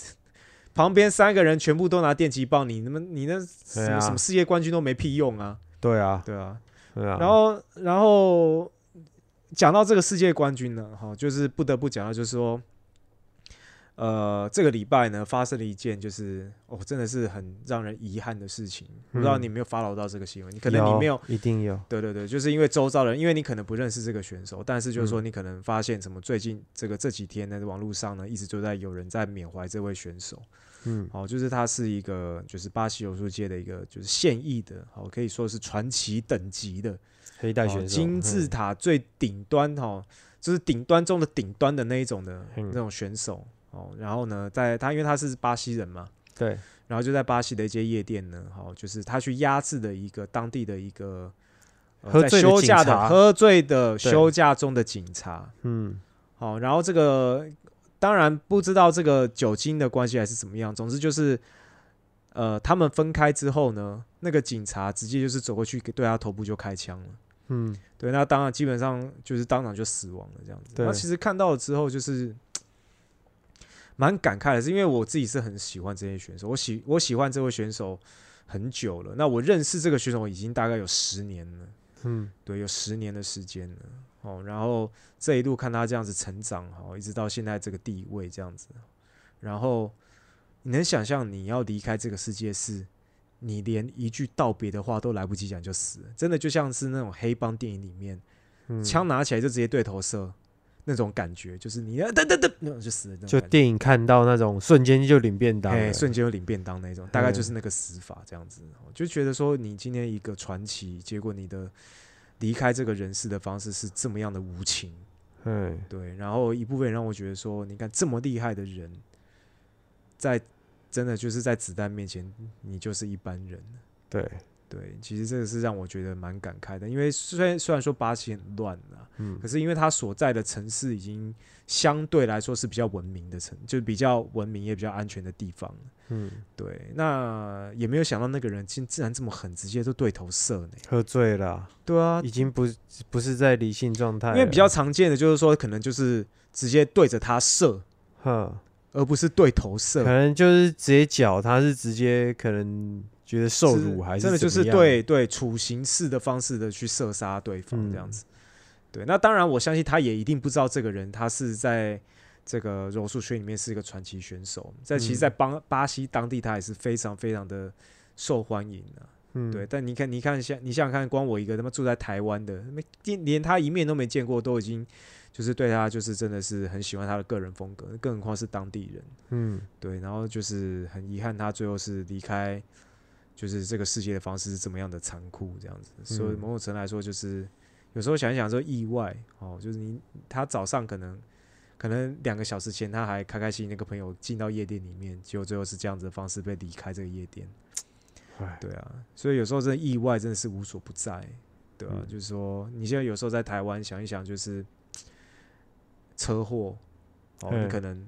旁边三个人全部都拿电击棒，你他妈你那什么、啊。什么世界冠军都没屁用啊，对啊，对啊，对啊。然后，然后讲到这个世界冠军呢，哈，就是不得不讲到，就是说，呃，这个礼拜呢发生了一件，就是哦，真的是很让人遗憾的事情。不知道嗯你有没有 follow 到这个新闻？你可能你没有，一定有。对对对，就是因为周遭人，因为你可能不认识这个选手，但是就是说嗯你可能发现什么，最近这个这几天呢，网络上呢一直都在有人在缅怀这位选手。嗯好，就是他是一个就是巴西柔术界的一个就是现役的，好可以说是传奇等级的哦黑带选手，金字嗯塔最顶端哈，就是顶端中的顶端的那一种的嗯那种选手哦。然后呢，在他因为他是巴西人嘛，对，然后就在巴西的一些夜店呢，好，就是他去压制的一个当地的一个。呃喝醉的休假的警察喝醉的休假中的警察，嗯好，然后这个当然不知道这个酒精的关系还是怎么样，总之就是，呃，他们分开之后呢，那个警察直接就是走过去给对他头部就开枪了。嗯，对，那当然基本上就是当场就死亡了这样子。对那其实看到了之后，就是蛮感慨的，是因为我自己是很喜欢这些选手，我喜我喜欢这位选手很久了。那我认识这个选手已经大概有十年了，嗯，对，有十年的时间了。哦，然后这一路看他这样子成长，哦，一直到现在这个地位这样子，然后你能想象你要离开这个世界是？你连一句道别的话都来不及讲就死了，真的就像是那种黑帮电影里面，嗯枪拿起来就直接对头射，那种感觉就是你噔噔噔，那种就死了就，电影看到那种瞬间就领便当哎，瞬间就领便当那种，大概就是那个死法这样子，我就觉得说你今天一个传奇，结果你的离开这个人世的方式是这么样的无情，嗯，对，然后一部分也让我觉得说，你看这么厉害的人，在真的就是在子弹面前，你就是一般人。对，对，其实这个是让我觉得蛮感慨的，因为虽然虽然说巴西很乱啊，嗯可是因为它所在的城市已经相对来说是比较文明的城，就比较文明也比较安全的地方。嗯，对，那也没有想到那个人竟竟然这么狠，直接就对头射呢。喝醉了啊，对啊，已经不不是在理性状态，因为比较常见的就是说，可能就是直接对着他射，哼，而不是对头射可。能就是直接脚，他是直接可能觉得受辱还是真的就是对对处刑式的方式的去射杀对方这样嗯子。对，那当然我相信他也一定不知道这个人他是在这个柔术圈里面是一个传奇选手，在其实，嗯。在巴巴西当地他也是非常非常的受欢迎的、嗯。对，但你看，你看，像你想想看，光我一个他妈住在台湾的，没连连他一面都没见过，都已经就是对他就是真的是很喜欢他的个人风格，更何况是当地人。嗯。对，然后就是很遗憾，他最后是离开，就是这个世界的方式是怎么样的残酷，这样子。所以嗯某种程度来说，就是有时候想一想说意外哦，就是你他早上可能可能两个小时前他还开开心心，那个朋友进到夜店里面，结果最后是这样子的方式被离开这个夜店。对啊，所以有时候真的意外真的是无所不在，对啊，嗯就是说你现在有时候在台湾想一想，就是 (tsk) 车祸哦，你嗯可能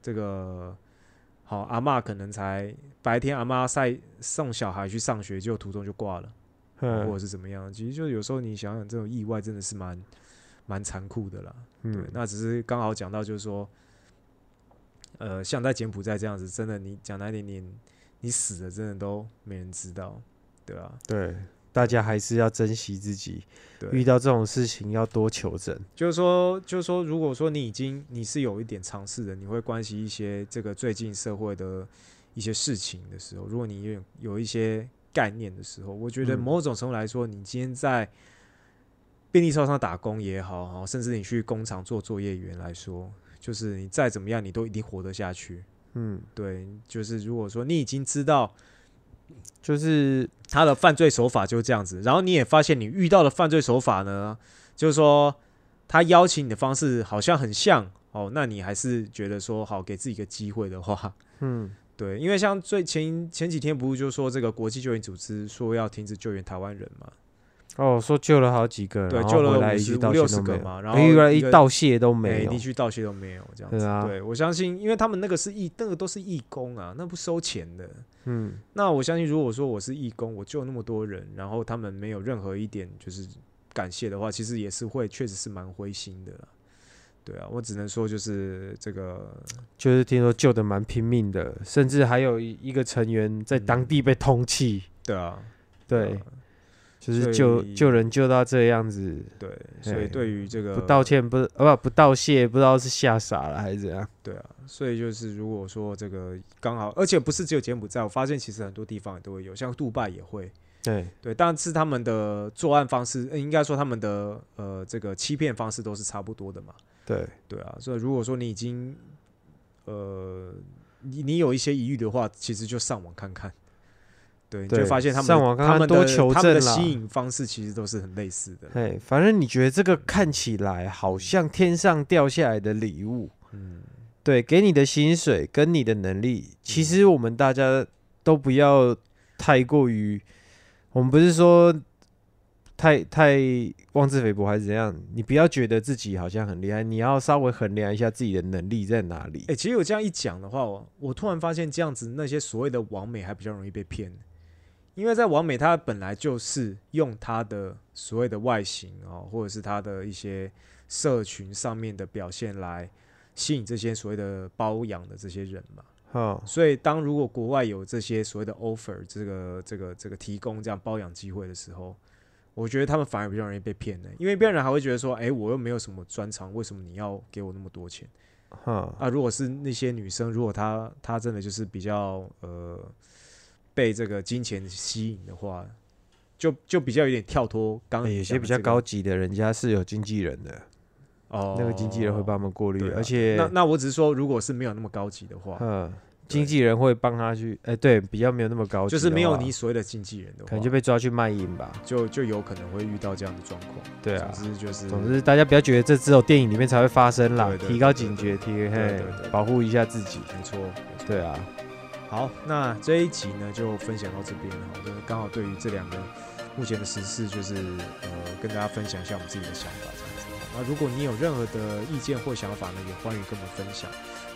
这个好阿嬷可能才白天阿妈晒送小孩去上学，结果途中就挂了，哦或者嗯是怎么样。其实就有时候你想想，这种意外真的是蛮蛮残酷的啦。对嗯，那只是刚好讲到，就是说，呃，像在柬埔寨这样子，真的你讲难听点，你你死了，真的都没人知道，对啊，对，大家还是要珍惜自己，遇，到这种事情要多求证。就是说，就是说，如果说你已经你是有一点尝试的，你会关心一些这个最近社会的一些事情的时候，如果你有有一些概念的时候，我觉得嗯某种程度来说，你今天在便利超商打工也好，哈，甚至你去工厂做作业员来说，就是你再怎么样，你都一定活得下去。嗯，对，就是如果说你已经知道就是他的犯罪手法就是这样子，然后你也发现你遇到的犯罪手法呢，就是说他邀请你的方式好像很像哦，那你还是觉得说好给自己一个机会的话，嗯。对，因为像最前前几天不是就说这个国际救援组织说要停止救援台湾人嘛，哦，说救了好几个，对，救了来一五十五六十个嘛，然后一个一道谢都没有一。句道谢都没有这样子，对啊对我相信，因为他们那个是义，那个都是义工啊，那不收钱的。嗯那我相信，如果说我是义工，我救那么多人，然后他们没有任何一点就是感谢的话，其实也是会，确实是蛮灰心的啦。对啊，我只能说就是这个，就是听说救的蛮拼命的，甚至还有一一个成员在当地被通缉。对啊，对啊，就是救救人救到这样子，对，所以对于这个不道，歉不呃不不道谢，不知道是吓傻了还是怎样。对啊，所以就是如果说这个刚好，而且不是只有柬埔寨，我发现其实很多地方也都会有，像杜拜也会，对，对，但是他们的作案方式，呃应该说他们的呃这个欺骗方式都是差不多的嘛。对，对啊，所以如果说你已经呃你你有一些疑虑的话，其实就上网看看，对，你就发现他们上网看看他们的多求他们的吸引方式其实都是很类似的。哎，反正你觉得这个看起来好像天上掉下来的礼物，嗯，对，给你的薪水跟你的能力，其实我们大家都不要太过于，我们不是说太太妄自菲薄还是怎样，你不要觉得自己好像很厉害，你要稍微衡量一下自己的能力在哪里。哎、。其实我这样一讲的话，我我突然发现这样子那些所谓的网美还比较容易被骗，因因为在完美，它本来就是用它的所谓的外形哦，或者是它的一些社群上面的表现来吸引这些所谓的包养的这些人嘛。哈，所以，当如果国外有这些所谓的 offer，这个这个这个提供这样包养机会的时候，我觉得他们反而比较容易被骗的，因为别人还会觉得说，哎、我又没有什么专长，为什么你要给我那么多钱？哈，啊，如果是那些女生，如果她她真的就是比较呃被这个金钱吸引的话，就就比较有点跳脱刚有些比较高级的，人家是有经纪人的，哦，那个经纪人会帮他们过滤，啊而且那那我只是说，如果是没有那么高级的话，嗯，经纪人会帮他去，哎，对，比较没有那么高级，就是没有你所谓的经纪人的话，可能就被抓去卖淫吧。就就有可能会遇到这样的状况。对啊，总之就是，总之大家不要觉得这只有电影里面才会发生啦提高警觉，提对嘿保护一下自己。没错。对啊，好，那这一集呢就分享到这边了哈，就是刚好对于这两个目前的时事，就是呃跟大家分享一下我们自己的想法这样子。那如果你有任何的意见或想法呢，也欢迎跟我们分享。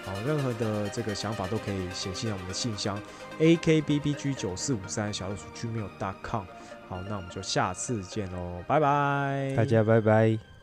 好，任何的这个想法都可以写信到我们的信箱 a k b b g 九四五三小老鼠 gmail.com。好，那我们就下次见喽，拜拜，大家拜拜。